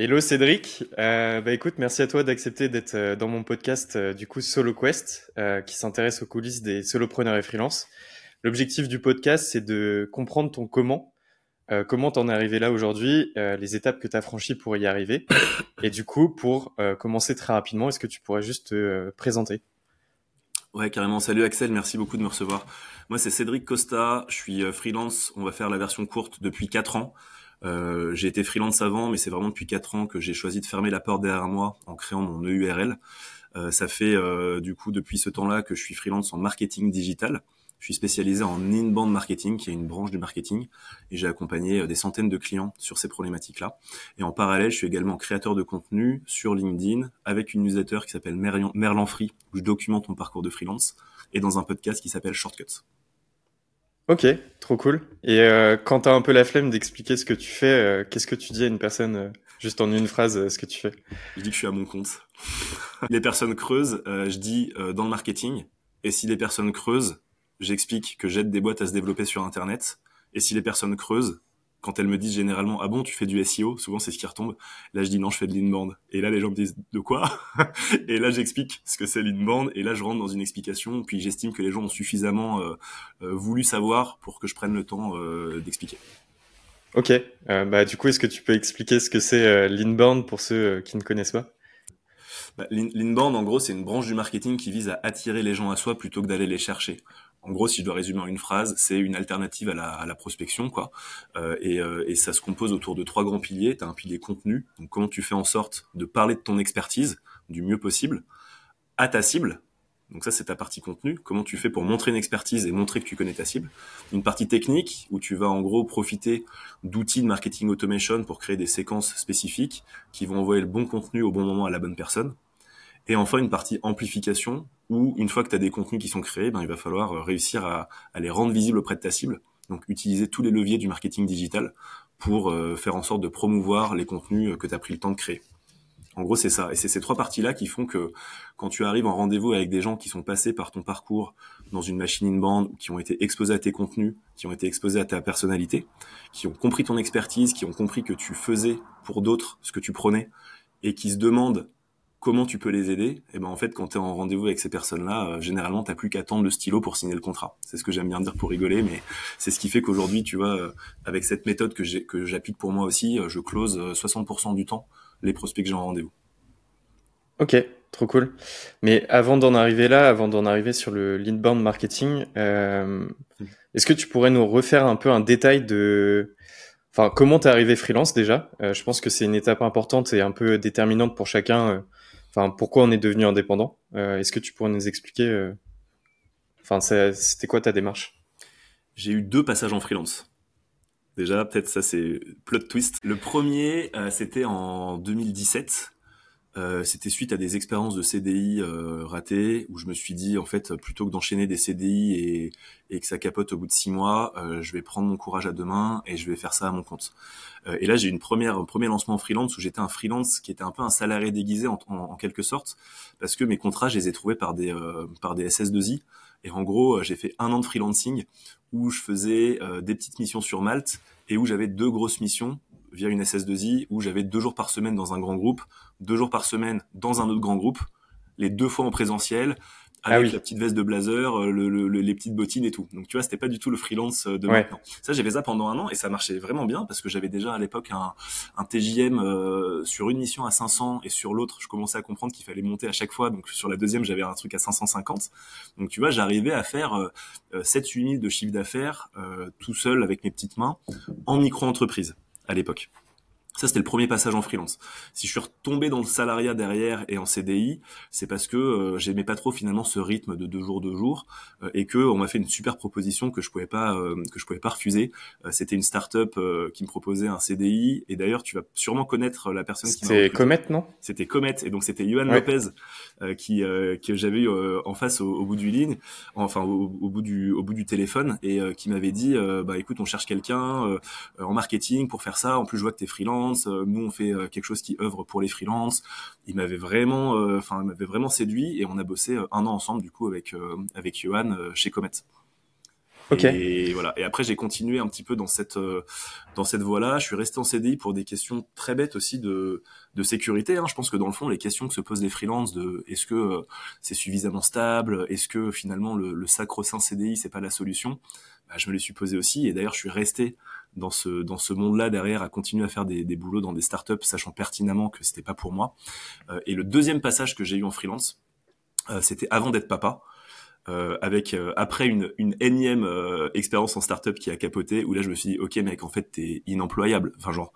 Hello Cédric, euh, bah écoute, merci à toi d'accepter d'être euh, dans mon podcast euh, du coup Solo Quest, euh, qui s'intéresse aux coulisses des solopreneurs et freelance. L'objectif du podcast, c'est de comprendre ton comment, euh, comment t'en es arrivé là aujourd'hui, euh, les étapes que tu as franchies pour y arriver. Et du coup, pour commencer très rapidement, est-ce que tu pourrais juste te présenter? Ouais, carrément. Salut Axel, merci beaucoup de me recevoir. Moi, c'est Cédric Costa, je suis freelance, on va faire la version courte depuis 4 ans. Euh, j'ai été freelance avant, mais c'est vraiment depuis quatre ans que j'ai choisi de fermer la porte derrière moi en créant mon EURL. Euh, ça fait euh, du coup depuis ce temps-là que je suis freelance en marketing digital. Je suis spécialisé en inbound marketing, qui est une branche du marketing, et j'ai accompagné des centaines de clients sur ces problématiques-là. Et en parallèle, je suis également créateur de contenu sur LinkedIn avec une newsletter qui s'appelle Merlan Free, où je documente mon parcours de freelance, et dans un podcast qui s'appelle Shortcuts. Ok, trop cool. Et euh, quand tu as un peu la flemme d'expliquer ce que tu fais, euh, qu'est-ce que tu dis à une personne, euh, juste en une phrase, euh, ce que tu fais? Je dis que je suis à mon compte. les personnes creusent, je dis dans le marketing. Et si les personnes creusent, j'explique que j'aide des boîtes à se développer sur Internet. Et si les personnes creusent, quand elle me disent généralement ah bon tu fais du SEO souvent c'est ce qui retombe. Là je dis non je fais de l'inbound et là les gens me disent de quoi? Et là j'explique ce que c'est l'inbound. Et là je rentre dans une explication. Puis j'estime que les gens ont suffisamment euh, euh, voulu savoir pour que je prenne le temps euh, d'expliquer. Ok. Bah du coup est-ce que tu peux expliquer ce que c'est l'inbound pour ceux qui ne connaissent pas? Bah, L'inbound, en gros, c'est une branche du marketing qui vise à attirer les gens à soi plutôt que d'aller les chercher en gros, si je dois résumer en une phrase, c'est une alternative à la, à la prospection, quoi. Euh, et, euh, et, ça se compose autour de trois grands piliers. Tu as un pilier contenu, donc comment tu fais en sorte de parler de ton expertise du mieux possible à ta cible. Donc ça, c'est ta partie contenu. Comment tu fais pour montrer une expertise et montrer que tu connais ta cible. Une partie technique où tu vas en gros profiter d'outils de marketing automation pour créer des séquences spécifiques qui vont envoyer le bon contenu au bon moment à la bonne personne. Et enfin, une partie amplification où une fois que tu as des contenus qui sont créés, ben, il va falloir euh, réussir à, les rendre visibles auprès de ta cible. Donc utiliser tous les leviers du marketing digital pour euh, faire en sorte de promouvoir les contenus euh, que tu as pris le temps de créer. En gros, c'est ça. Et c'est ces trois parties-là qui font que quand tu arrives en rendez-vous avec des gens qui sont passés par ton parcours dans une machine in-band, qui ont été exposés à tes contenus, qui ont été exposés à ta personnalité, qui ont compris ton expertise, qui ont compris que tu faisais pour d'autres ce que tu prenais, et qui se demandent comment tu peux les aider Et eh ben en fait, quand tu es en rendez-vous avec ces personnes-là, euh, généralement t'as plus qu'à attendre le stylo pour signer le contrat. C'est ce que j'aime bien dire pour rigoler, mais c'est ce qui fait qu'aujourd'hui, tu vois, euh, avec cette méthode que j'applique pour moi aussi, euh, je close 60% du temps les prospects que j'ai en rendez-vous. Ok, trop cool. Mais avant d'en arriver là, avant d'en arriver sur le l'inbound marketing, est-ce que tu pourrais nous refaire un peu un détail de Enfin, comment t'es arrivé freelance déjà? Je pense que c'est une étape importante et un peu déterminante pour chacun Pourquoi on est devenu indépendant euh, Est-ce que tu pourrais nous expliquer euh, Enfin, c'était quoi ta démarche? J'ai eu deux passages en freelance. Déjà, peut-être ça c'est plot twist. Le premier, euh, c'était en 2017. Euh, c'était suite à des expériences de CDI euh, ratées où je me suis dit en fait plutôt que d'enchaîner des CDI et, et, que ça capote au bout de six mois, euh, je vais prendre mon courage à deux mains et je vais faire ça à mon compte. et là j'ai une première un premier lancement en freelance où j'étais un freelance qui était un peu un salarié déguisé en, en, quelque sorte parce que mes contrats je les ai trouvés par des par des SS2I et en gros j'ai fait un an de freelancing où je faisais des petites missions sur Malte et où j'avais deux grosses missions via une SS2I où j'avais deux jours par semaine dans un grand groupe, deux jours par semaine dans un autre grand groupe, les deux fois en présentiel, ah avec la petite veste de blazer, euh, le, les petites bottines et tout. Donc tu vois, c'était pas du tout le freelance euh, de maintenant. Ça, j'ai fait ça pendant un an et ça marchait vraiment bien parce que j'avais déjà à l'époque un, un TJM euh, sur une mission à 500 et sur l'autre, je commençais à comprendre qu'il fallait monter à chaque fois. Donc sur la deuxième, j'avais un truc à 550. Donc tu vois, j'arrivais à faire euh, 7-8 000 de chiffre d'affaires tout seul avec mes petites mains en micro-entreprise à l'époque. Ça, c'était le premier passage en freelance. Si je suis retombé dans le salariat derrière et en CDI, c'est parce que euh, j'aimais pas trop finalement ce rythme de deux jours, deux jours, euh, et que on m'a fait une super proposition que je pouvais pas euh, que je pouvais pas refuser. Euh, c'était une start-up qui me proposait un CDI, et d'ailleurs, tu vas sûrement connaître la personne qui C'était Comet, non? C'était Comet, et donc c'était Johan Lopez qui que j'avais eu en face au, bout du ligne, enfin au, au, bout du au bout du téléphone, et qui m'avait dit, bah écoute, on cherche quelqu'un en marketing pour faire ça. En plus, je vois que t'es freelance euh, nous, on fait euh, quelque chose qui œuvre pour les freelances. Il m'avait vraiment, euh, enfin, m'avait vraiment séduit et on a bossé un an ensemble du coup avec avec Johan chez Comet. Et voilà. Et après, j'ai continué un petit peu dans cette dans cette voie-là. Je suis resté en CDI pour des questions très bêtes aussi de de sécurité. Hein. Je pense que dans le fond, les questions que se posent les freelances de est-ce que c'est suffisamment stable, est-ce que finalement le, le sacro-saint CDI c'est pas la solution, bah, je me les suis posé aussi. Et d'ailleurs, je suis resté dans ce dans ce monde-là derrière à continuer à faire des, des boulots dans des startups, sachant pertinemment que c'était pas pour moi. Euh, et le deuxième passage que j'ai eu en freelance, c'était avant d'être papa. Euh, avec euh, après une, une énième euh, expérience en startup qui a capoté où là je me suis dit ok mec en fait t'es inemployable enfin genre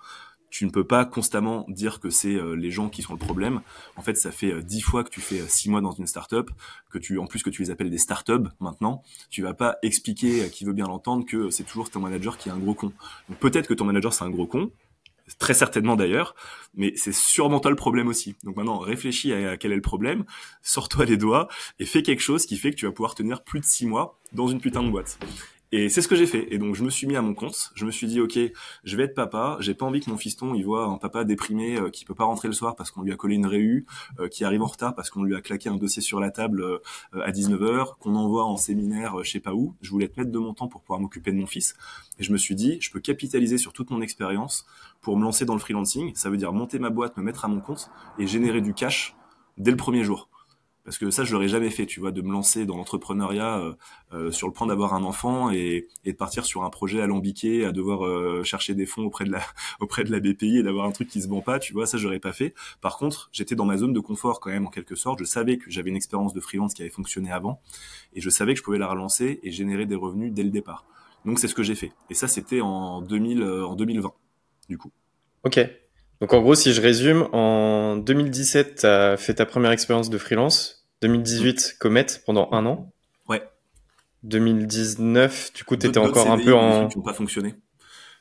tu ne peux pas constamment dire que c'est les gens qui sont le problème en fait ça fait dix fois que tu fais six mois dans une startup que tu en plus que tu les appelles des startups maintenant tu vas pas expliquer à qui veut bien l'entendre que c'est toujours ton manager qui est un gros con peut-être que ton manager c'est un gros con très certainement d'ailleurs, mais c'est sûrement toi le problème aussi. Donc maintenant, réfléchis à, quel est le problème, sors-toi les doigts et fais quelque chose qui fait que tu vas pouvoir tenir plus de six mois dans une putain de boîte. Et c'est ce que j'ai fait. Et donc je me suis mis à mon compte. Je me suis dit ok, je vais être papa. J'ai pas envie que mon fiston il voit un papa déprimé euh, qui peut pas rentrer le soir parce qu'on lui a collé une réu, euh, qui arrive en retard parce qu'on lui a claqué un dossier sur la table euh, à 19h, qu'on envoie en séminaire je sais pas où. Je voulais te mettre de mon temps pour pouvoir m'occuper de mon fils. Et je me suis dit je peux capitaliser sur toute mon expérience pour me lancer dans le freelancing. Ça veut dire monter ma boîte, me mettre à mon compte et générer du cash dès le premier jour parce que ça je l'aurais jamais fait tu vois de me lancer dans l'entrepreneuriat euh, euh, sur le point d'avoir un enfant et, et, de partir sur un projet alambiqué à devoir euh, chercher des fonds auprès de la auprès de la BPI et d'avoir un truc qui se vend pas tu vois ça j'aurais pas fait. Par contre j'étais dans ma zone de confort quand même en quelque sorte. Je savais que j'avais une expérience de freelance qui avait fonctionné avant et je savais que je pouvais la relancer et générer des revenus dès le départ. Donc c'est ce que j'ai fait. Et ça c'était en 2000 en 2020 du coup. Ok donc en gros, si je résume, en 2017, tu as fait ta première expérience de freelance. 2018, Comet pendant un an. Ouais. 2019, du coup, tu étais encore un peu en... Qui n'ont pas fonctionné.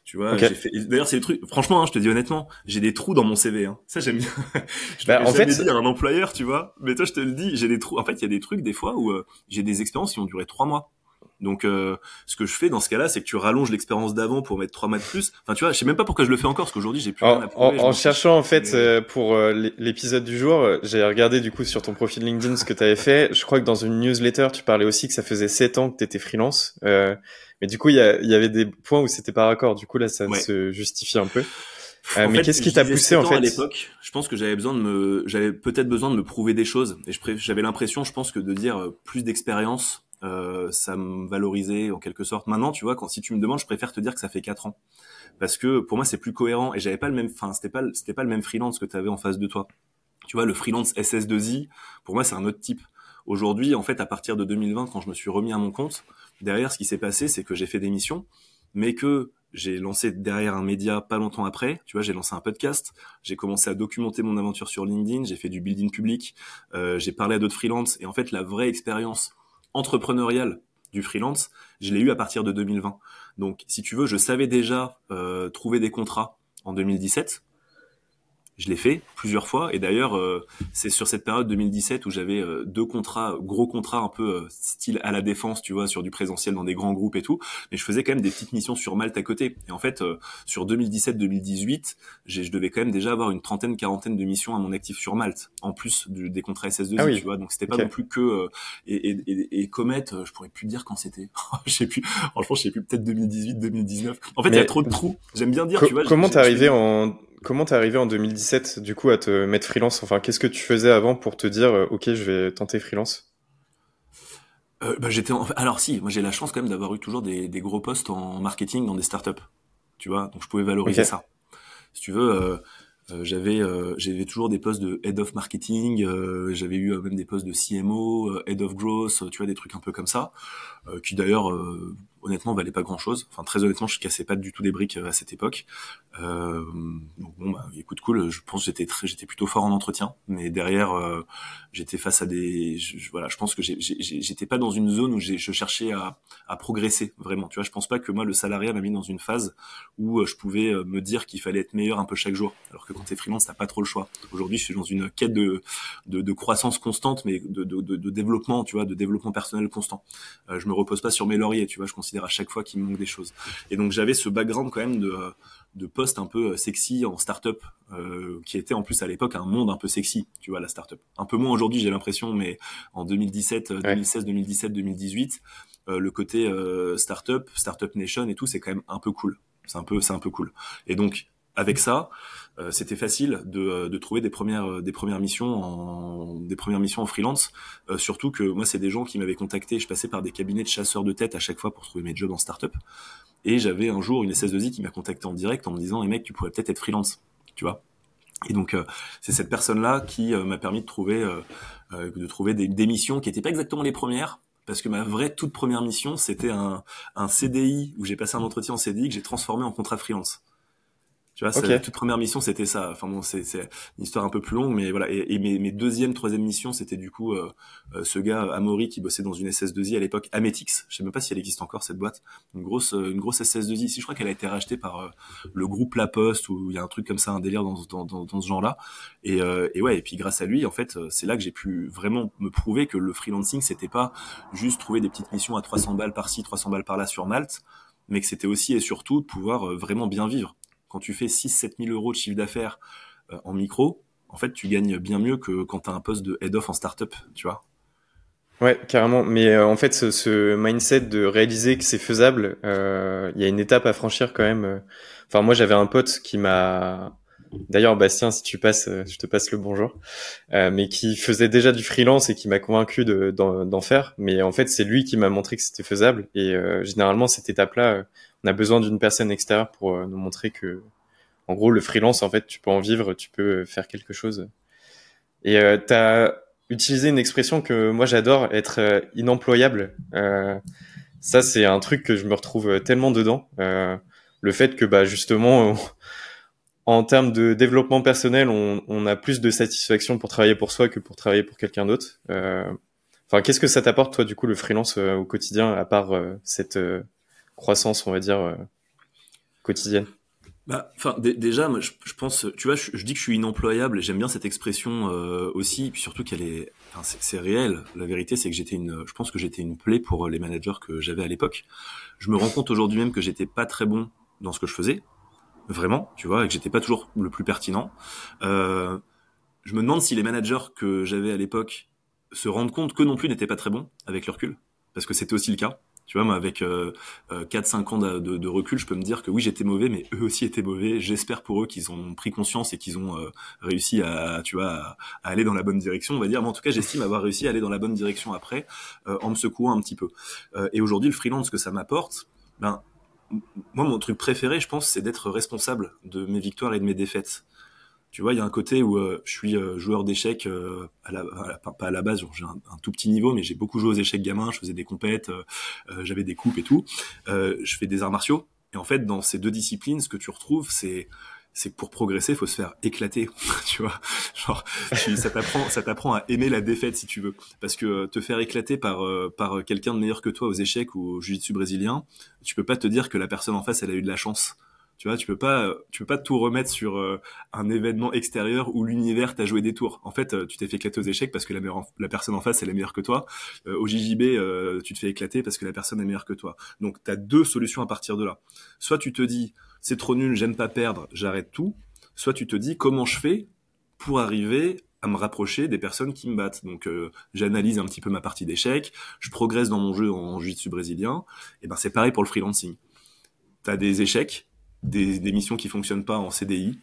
Tu vois, j'ai fait... D'ailleurs, c'est le truc. Franchement, hein, je te dis honnêtement, j'ai des trous dans mon CV. Hein. Ça, j'aime bien. je bah, en fait, dit à un employeur, tu vois. Mais toi, je te le dis, j'ai des trous. En fait, il y a des trucs des fois où euh, j'ai des expériences qui ont duré trois mois. Donc, euh, ce que je fais dans ce cas-là, c'est que tu rallonges l'expérience d'avant pour mettre trois de plus. Enfin, tu vois, je sais même pas pourquoi je le fais encore, parce qu'aujourd'hui, j'ai plus rien à prouver. En, cherchant, en fait, euh, pour euh, l'épisode du jour, j'ai regardé du coup sur ton profil LinkedIn ce que tu avais fait. Je crois que dans une newsletter, tu parlais aussi que ça faisait sept ans que tu étais freelance. mais du coup, il y, y, avait des points où c'était pas raccord. Du coup, là, ça se justifie un peu. mais qu'est-ce qui t'a poussé en fait à l'époque Je pense que j'avais besoin de me, j'avais peut-être besoin de me prouver des choses, et j'avais l'impression, je pense que de dire plus d'expérience, euh, ça me valorisait en quelque sorte. Maintenant, tu vois, quand si tu me demandes, je préfère te dire que ça fait quatre ans parce que pour moi c'est plus cohérent et j'avais pas le même, enfin c'était pas c'était pas le même freelance que tu avais en face de toi. Tu vois, le freelance SS2I, pour moi c'est un autre type. Aujourd'hui, en fait, à partir de 2020, quand je me suis remis à mon compte, derrière ce qui s'est passé, c'est que j'ai fait des missions, mais que j'ai lancé derrière un média pas longtemps après. Tu vois, j'ai lancé un podcast, j'ai commencé à documenter mon aventure sur LinkedIn, j'ai fait du building public, euh, j'ai parlé à d'autres freelances et en fait la vraie expérience entrepreneurial du freelance, je l'ai eu à partir de 2020. Donc, si tu veux, je savais déjà euh, trouver des contrats en 2017 je l'ai fait plusieurs fois et d'ailleurs euh, c'est sur cette période 2017 où j'avais euh, deux contrats gros contrats un peu euh, style à la défense tu vois sur du présentiel dans des grands groupes et tout. Mais je faisais quand même des petites missions sur Malte à côté. Et en fait sur 2017 2018 je devais quand même déjà avoir une trentaine quarantaine de missions à mon actif sur Malte en plus des contrats SS2 ah tu vois. Donc c'était pas non plus que et, et, et, Comet je pourrais plus dire quand c'était. Je sais plus. Franchement je sais plus. Peut-être 2018 2019 en fait il y a trop de trous. J'aime bien dire tu vois comment t'es arrivé en Comment t'es arrivé en 2017 du coup à te mettre freelance? Enfin, qu'est-ce que tu faisais avant pour te dire euh, ok, je vais tenter freelance? Euh, bah, j'étais alors si, moi j'ai la chance quand même d'avoir eu toujours des, gros postes en marketing dans des startups, tu vois, donc je pouvais valoriser ça. Si tu veux, euh, euh, j'avais j'avais toujours des postes de head of marketing, j'avais eu même des postes de CMO, head of growth, tu vois des trucs un peu comme ça, qui d'ailleurs honnêtement valait pas grand chose. Enfin très honnêtement, je cassais pas du tout des briques à cette époque. Euh, bon, bah, écoute, cool. Je pense que j'étais très, j'étais plutôt fort en entretien, mais derrière, euh, j'étais face à des, je, voilà, je pense que j'étais pas dans une zone où je cherchais à, à, progresser vraiment. Tu vois, je pense pas que moi le salariat m'a mis dans une phase où euh, je pouvais euh, me dire qu'il fallait être meilleur un peu chaque jour. Alors que quand t'es freelance, t'as pas trop le choix. Aujourd'hui, je suis dans une quête de, de, de croissance constante, mais de, de, de, développement, tu vois, de développement personnel constant. Euh, je me repose pas sur mes lauriers, tu vois. Je considère à chaque fois qu'il me manque des choses. Et donc j'avais ce background quand même de de poste un peu sexy en startup, euh, qui était en plus à l'époque un monde un peu sexy, tu vois, la startup. Un peu moins aujourd'hui, j'ai l'impression, mais en 2017, 2016, 2017, 2018, le côté euh, startup, startup nation et tout, c'est quand même un peu cool. C'est un peu, c'est un peu cool. Et donc avec ça, euh, c'était facile de, euh, de, trouver des premières euh, des premières missions en des premières missions en freelance. surtout que moi, c'est des gens qui m'avaient contacté. Je passais par des cabinets de chasseurs de tête à chaque fois pour trouver mes jobs en startup. Et j'avais un jour une SS2I qui m'a contacté en direct en me disant, "Les mecs, tu pourrais peut-être être freelance." Tu vois et donc c'est cette personne-là qui m'a permis de trouver de trouver des, des missions qui n'étaient pas exactement les premières, parce que ma vraie toute première mission, c'était un, un CDI où j'ai passé un entretien en CDI que j'ai transformé en contrat freelance. Tu vois, okay. toute première mission, c'était ça. Enfin bon, c'est une histoire un peu plus longue, mais voilà. Et, et mes, mes deuxième, troisième missions, c'était du coup euh, euh, ce gars Amaury qui bossait dans une SS2I à l'époque, Ametix. Je sais même pas si elle existe encore cette boîte. Une grosse, euh, une grosse SS2I. Si je crois qu'elle a été rachetée par euh, le groupe La Poste ou il y a un truc comme ça, un délire dans, dans, dans, dans ce genre-là. Et, et ouais. Et puis grâce à lui, en fait, c'est là que j'ai pu vraiment me prouver que le freelancing, c'était pas juste trouver des petites missions à 300 balles par-ci, 300 balles par-là sur Malte, mais que c'était aussi et surtout de pouvoir vraiment bien vivre quand tu fais 6-7 000 euros de chiffre d'affaires euh, en micro, en fait, tu gagnes bien mieux que quand tu as un poste de head-off en startup, tu vois. Ouais, carrément. Mais euh, en fait, ce, mindset de réaliser que c'est faisable, euh, il y a une étape à franchir quand même. Enfin, moi, j'avais un pote qui m'a... D'ailleurs, Bastien, si tu passes, je te passe le bonjour. mais qui faisait déjà du freelance et qui m'a convaincu d'en faire. Mais en fait, c'est lui qui m'a montré que c'était faisable. Et généralement, cette étape-là, on a besoin d'une personne extérieure pour euh, nous montrer que, en gros, le freelance, en fait, tu peux en vivre, tu peux faire quelque chose. Et euh, tu as utilisé une expression que moi j'adore, être euh, inemployable. Euh, ça, c'est un truc que je me retrouve tellement dedans. Euh, le fait que, bah, justement, en termes de développement personnel, on, on, a plus de satisfaction pour travailler pour soi que pour travailler pour quelqu'un d'autre. Enfin, qu'est-ce que ça t'apporte, toi, du coup, le freelance au quotidien, à part cette croissance, on va dire, euh, quotidienne bah, déjà, moi, je, pense, tu vois, je, dis que je suis inemployable. J'aime bien cette expression euh, aussi, puis surtout qu'elle est, c'est réel. La vérité, c'est que j'étais une, je pense que j'étais une plaie pour les managers que j'avais à l'époque. Je me rends compte aujourd'hui même que j'étais pas très bon dans ce que je faisais, vraiment, tu vois, et que j'étais pas toujours le plus pertinent. Euh, je me demande si les managers que j'avais à l'époque se rendent compte que non plus n'étaient pas très bons avec le recul, parce que c'était aussi le cas. Tu vois, moi, avec euh, 4-5 euh, ans de, de, de, recul, je peux me dire que oui, j'étais mauvais, mais eux aussi étaient mauvais. J'espère pour eux qu'ils ont pris conscience et qu'ils ont euh, réussi à, tu vois, à, aller dans la bonne direction, on va dire. Mais en tout cas, j'estime avoir réussi à aller dans la bonne direction après, euh, en me secouant un petit peu. et aujourd'hui, le freelance que ça m'apporte, ben, moi, mon truc préféré, je pense, c'est d'être responsable de mes victoires et de mes défaites tu vois, il y a un côté où euh, je suis euh, joueur d'échecs, euh, à la, pas à la base, j'ai un, tout petit niveau, mais j'ai beaucoup joué aux échecs gamin, je faisais des compètes, j'avais des coupes et tout. je fais des arts martiaux. Et en fait, dans ces deux disciplines, ce que tu retrouves, c'est c'est que pour progresser, faut se faire éclater, tu vois. Genre, ça t'apprend, ça t'apprend à aimer la défaite si tu veux, parce que te faire éclater par par quelqu'un de meilleur que toi aux échecs ou au jiu-jitsu brésilien, tu peux pas te dire que la personne en face elle a eu de la chance. Tu vois, tu peux pas, tu peux pas tout remettre sur euh, un événement extérieur où l'univers t'a joué des tours. En fait, euh, tu t'es fait éclater aux échecs parce que la, la personne en face elle est meilleure que toi. Euh, au JJB, tu te fais éclater parce que la personne est meilleure que toi. Donc, tu as deux solutions à partir de là. Soit tu te dis, c'est trop nul, j'aime pas perdre, j'arrête tout. Soit tu te dis, comment je fais pour arriver à me rapprocher des personnes qui me battent? Donc j'analyse un petit peu ma partie d'échecs, je progresse dans mon jeu en jiu-jitsu brésilien. Et ben c'est pareil pour le freelancing. T'as des échecs, des, des missions qui fonctionnent pas en CDI.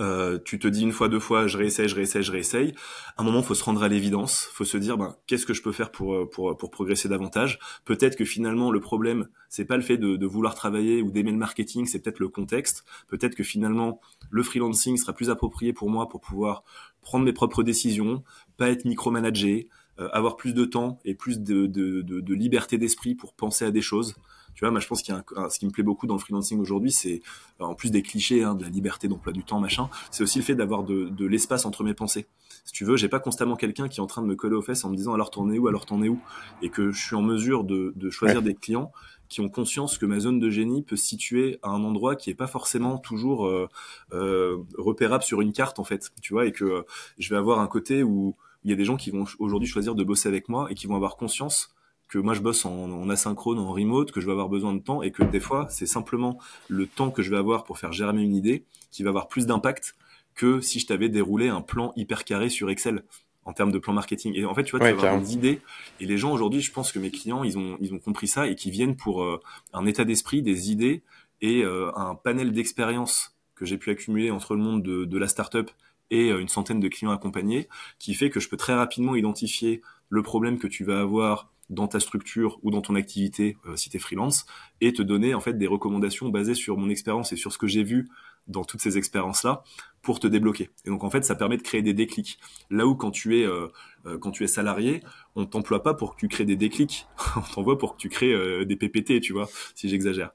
Euh, tu te dis une fois, deux fois, je réessaye, je réessaye, je réessaye. À un moment, faut se rendre à l'évidence, faut se dire, ben, qu'est-ce que je peux faire pour euh, pour pour progresser davantage. Peut-être que finalement, le problème, c'est pas le fait de, de vouloir travailler ou d'aimer le marketing, c'est peut-être le contexte. Peut-être que finalement, le freelancing sera plus approprié pour moi pour pouvoir prendre mes propres décisions, pas être micromanagé, euh, avoir plus de temps et plus de, de, de, de liberté d'esprit pour penser à des choses. Tu vois, moi, je pense qu'il y a un, ce qui me plaît beaucoup dans le freelancing aujourd'hui, c'est en plus des clichés, hein, de la liberté d'emploi du temps, machin, c'est aussi le fait d'avoir de, de l'espace entre mes pensées. Si tu veux, j'ai pas constamment quelqu'un qui est en train de me coller aux fesses en me disant alors t'en es où, alors t'en es où, et que je suis en mesure de, de choisir des clients qui ont conscience que ma zone de génie peut se situer à un endroit qui est pas forcément toujours euh, euh, repérable sur une carte en fait, tu vois, et que euh, je vais avoir un côté où il y a des gens qui vont aujourd'hui choisir de bosser avec moi et qui vont avoir conscience que moi je bosse en, asynchrone, en remote, que je vais avoir besoin de temps et que des fois c'est simplement le temps que je vais avoir pour faire germer une idée qui va avoir plus d'impact que si je t'avais déroulé un plan hyper carré sur Excel en termes de plan marketing. Et en fait, tu vois, tu vas avoir des idées. Et les gens aujourd'hui, je pense que mes clients, ils ont, ils ont compris ça et qui viennent pour euh, un état d'esprit, des idées et euh, un panel d'expériences que j'ai pu accumuler entre le monde de, de la startup et euh, une centaine de clients accompagnés, qui fait que je peux très rapidement identifier le problème que tu vas avoir dans ta structure ou dans ton activité si tu freelance et te donner en fait des recommandations basées sur mon expérience et sur ce que j'ai vu dans toutes ces expériences-là pour te débloquer. Et donc en fait, ça permet de créer des déclics. Là où quand tu es euh, euh, quand tu es salarié, on t'emploie pas pour que tu crées des déclics, on t'envoie pour que tu crées euh, des PPT, tu vois, si j'exagère.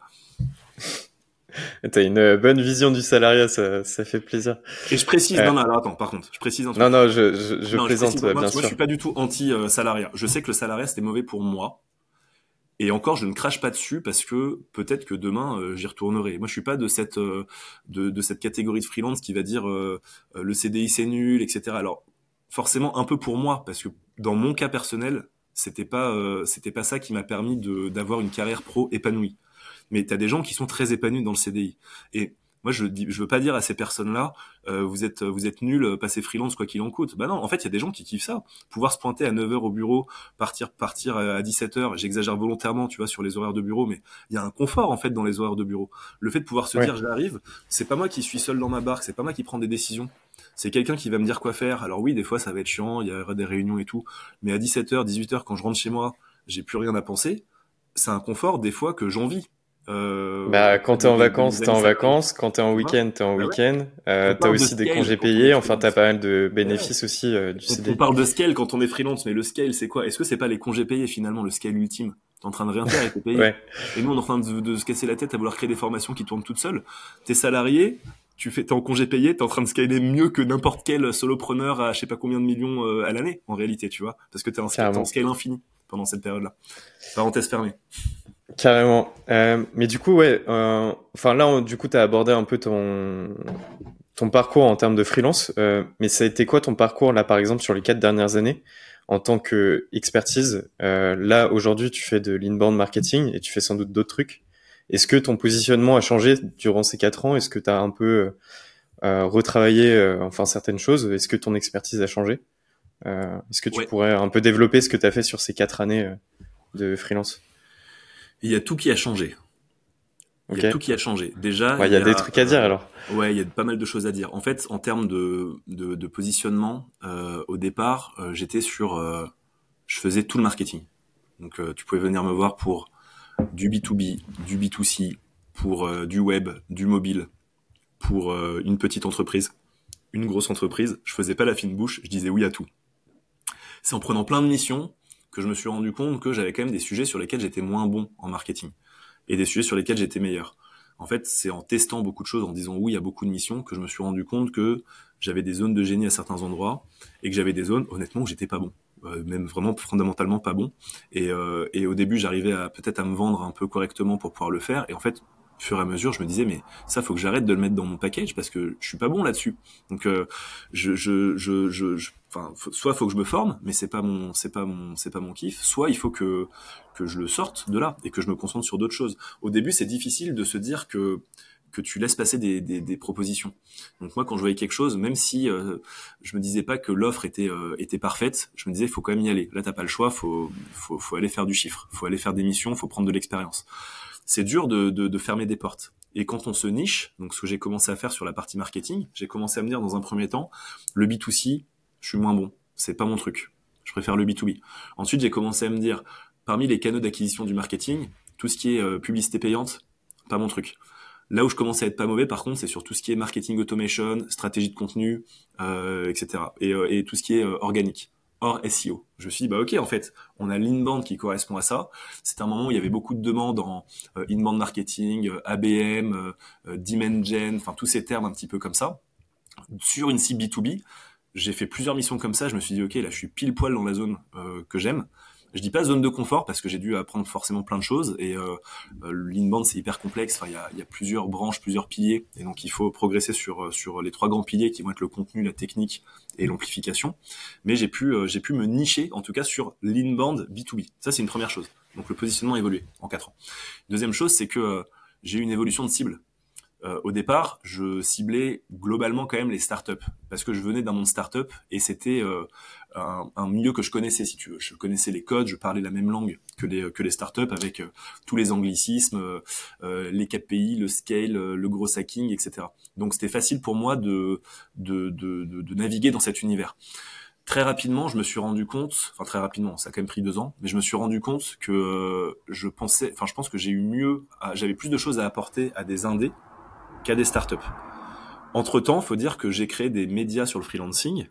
T'as une bonne vision du salariat, ça, ça fait plaisir. Et je précise, non, non, alors attends, par contre, je précise un truc. Non, non, je, je, je plaisante, bien moi, sûr. je suis pas du tout anti-salariat. Je sais que le salariat, c'était mauvais pour moi. Et encore, je ne crache pas dessus parce que peut-être que demain euh, j'y retournerai. Moi, je suis pas de cette euh, de, de, cette catégorie de freelance qui va dire euh, le CDI c'est nul, etc. Alors forcément un peu pour moi parce que dans mon cas personnel, c'était pas c'était pas ça qui m'a permis de d'avoir une carrière pro épanouie. Mais tu as des gens qui sont très épanouis dans le CDI. Et moi, je dis, je veux pas dire à ces personnes-là, euh, vous êtes, vous êtes nuls, euh, passez freelance quoi qu'il en coûte. Bah non, en fait, il y a des gens qui kiffent ça. Pouvoir se pointer à 9h au bureau, partir, partir à 17h. J'exagère volontairement, tu vois, sur les horaires de bureau, mais il y a un confort en fait dans les horaires de bureau. Le fait de pouvoir se dire, j'arrive, c'est pas moi qui suis seul dans ma barque, c'est pas moi qui prends des décisions. C'est quelqu'un qui va me dire quoi faire. Alors oui, des fois, ça va être chiant, il y aura des réunions et tout. Mais à 17h, 18h, quand je rentre chez moi, j'ai plus rien à penser. C'est un confort des fois que j'envie euh, bah, quand t'es en vacances, t'es en vacances. Quand t'es en week-end, t'es en bah week-end. Euh, t'as aussi des congés payés. Enfin, t'as pas mal de bénéfices aussi euh, du CDI. On parle de scale quand on est freelance, mais le scale, c'est quoi? Est-ce que c'est pas les congés payés finalement, le scale ultime? T'es en train de rien faire et t'es payé. ouais. Et nous, on est en train de, de, se casser la tête à vouloir créer des formations qui tournent toutes seules. T'es salarié, tu fais, t'es en congé payé, t'es en train de scaler mieux que n'importe quel solopreneur à je sais pas combien de millions euh, à l'année, en réalité, tu vois, parce que t'es en, en scale infini pendant cette période-là. Parenthèse fermée. Carrément. Euh, mais du coup, ouais. Euh, enfin là, du coup, tu as abordé un peu ton ton parcours en termes de freelance. Euh, mais ça a été quoi ton parcours là, par exemple, sur les quatre dernières années en tant que expertise? Euh, Là, aujourd'hui, tu fais de l'inbound marketing et tu fais sans doute d'autres trucs. Est-ce que ton positionnement a changé durant ces quatre ans? Est-ce que tu as un peu euh, retravaillé, euh, enfin certaines choses? Est-ce que ton expertise a changé? Est-ce que tu pourrais un peu développer ce que tu as fait sur ces quatre années de freelance? Il y a tout qui a changé. Il y a tout qui a changé. Déjà, il y, a des trucs à dire alors. Ouais, il y a pas mal de choses à dire. En fait, en termes de, de, de positionnement, euh, au départ, euh, j'étais sur, euh, je faisais tout le marketing. Donc, euh, tu pouvais venir me voir pour du B2B, du B2C, pour euh, du web, du mobile, pour une petite entreprise, une grosse entreprise. Je faisais pas la fine bouche, je disais oui à tout. C'est en prenant plein de missions que je me suis rendu compte que j'avais quand même des sujets sur lesquels j'étais moins bon en marketing et des sujets sur lesquels j'étais meilleur. En fait, c'est en testant beaucoup de choses, en disant oui à beaucoup de missions, que je me suis rendu compte que j'avais des zones de génie à certains endroits et que j'avais des zones, honnêtement, où j'étais pas bon, euh, même vraiment fondamentalement pas bon. Et, euh, et au début, j'arrivais à peut-être à me vendre un peu correctement pour pouvoir le faire. Et en fait, fur et à mesure, je me disais mais ça faut que j'arrête de le mettre dans mon package parce que je suis pas bon là-dessus. Donc euh, je, je, je, je, enfin soit faut que je me forme, mais c'est pas mon c'est pas mon c'est pas mon kiff. Soit il faut que que je le sorte de là et que je me concentre sur d'autres choses. Au début, c'est difficile de se dire que que tu laisses passer des, des, des, propositions. Donc moi, quand je voyais quelque chose, même si euh, je me disais pas que l'offre était euh, était parfaite, je me disais faut quand même y aller. Là, t'as pas le choix, faut faut faut aller faire du chiffre, faut aller faire des missions, faut prendre de l'expérience c'est dur de, de, de, fermer des portes. Et quand on se niche, donc ce que j'ai commencé à faire sur la partie marketing, j'ai commencé à me dire dans un premier temps, le B2C, je suis moins bon, c'est pas mon truc. Je préfère le B2B. Ensuite, j'ai commencé à me dire, parmi les canaux d'acquisition du marketing, tout ce qui est euh, publicité payante, pas mon truc. Là où je commence à être pas mauvais, par contre, c'est sur tout ce qui est marketing automation, stratégie de contenu, euh, etc. Et, euh, et, tout ce qui est euh, organique hors SEO. Je me suis dit, bah ok, en fait, on a l'inbound qui correspond à ça. C'est un moment où il y avait beaucoup de demandes en euh, inbound marketing, euh, ABM, euh, euh, demand gen, enfin tous ces termes un petit peu comme ça. Sur une cible B2B, j'ai fait plusieurs missions comme ça. Je me suis dit, ok, là, je suis pile poil dans la zone euh, que j'aime. Je dis pas zone de confort parce que j'ai dû apprendre forcément plein de choses et euh, euh l'inbound c'est hyper complexe. Enfin, il y a, y a, plusieurs branches, plusieurs piliers et donc il faut progresser sur euh, sur les trois grands piliers qui vont être le contenu, la technique et l'amplification. Mais j'ai pu euh, j'ai pu me nicher en tout cas sur l'inbound B2B. Ça c'est une première chose. Donc le positionnement a évolué en quatre ans. Deuxième chose, c'est que j'ai eu une évolution de cible. Euh, au départ, je ciblais globalement quand même les startups parce que je venais d'un monde startup et c'était euh, un, un, milieu que je connaissais si tu veux. Je connaissais les codes, je parlais la même langue que les que les startups avec euh, tous les anglicismes, euh, les KPI, le scale, le gros hacking, etc. Donc c'était facile pour moi de, de de, de naviguer dans cet univers très rapidement, je me suis rendu compte, enfin très rapidement, ça a quand même pris deux ans, mais je me suis rendu compte que je pensais, enfin je pense que j'ai eu mieux, j'avais plus de choses à apporter à des indés qu'à des startups. Entre temps, faut dire que j'ai créé des médias sur le freelancing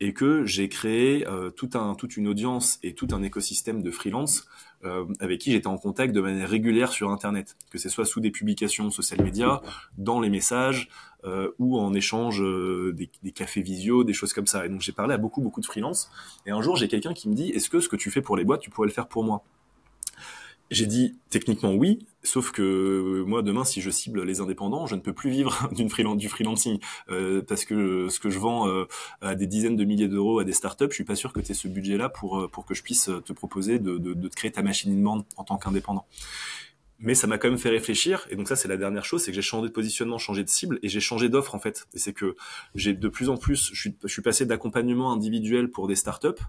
et que j'ai créé euh, tout un, toute une audience et tout un écosystème de freelance euh, avec qui j'étais en contact de manière régulière sur Internet, que ce soit sous des publications social media, dans les messages euh, ou en échange euh, des, des, cafés visio, des choses comme ça. Et donc j'ai parlé à beaucoup beaucoup de freelance. Et un jour j'ai quelqu'un qui me dit est-ce que ce que tu fais pour les boîtes, tu pourrais le faire pour moi? J'ai dit techniquement oui, sauf que euh, moi demain si je cible les indépendants, je ne peux plus vivre d'une freelance, du freelancing euh, parce que ce que je vends euh, à des dizaines de milliers d'euros à des startups, je suis pas sûr que tu aies ce budget-là pour pour que je puisse te proposer de, de, de créer ta machine in en tant qu'indépendant. Mais ça m'a quand même fait réfléchir, et donc ça c'est la dernière chose, c'est que j'ai changé de positionnement, changé de cible, et j'ai changé d'offre en fait. Et c'est que j'ai de plus en plus, je suis, je suis passé d'accompagnement individuel pour des startups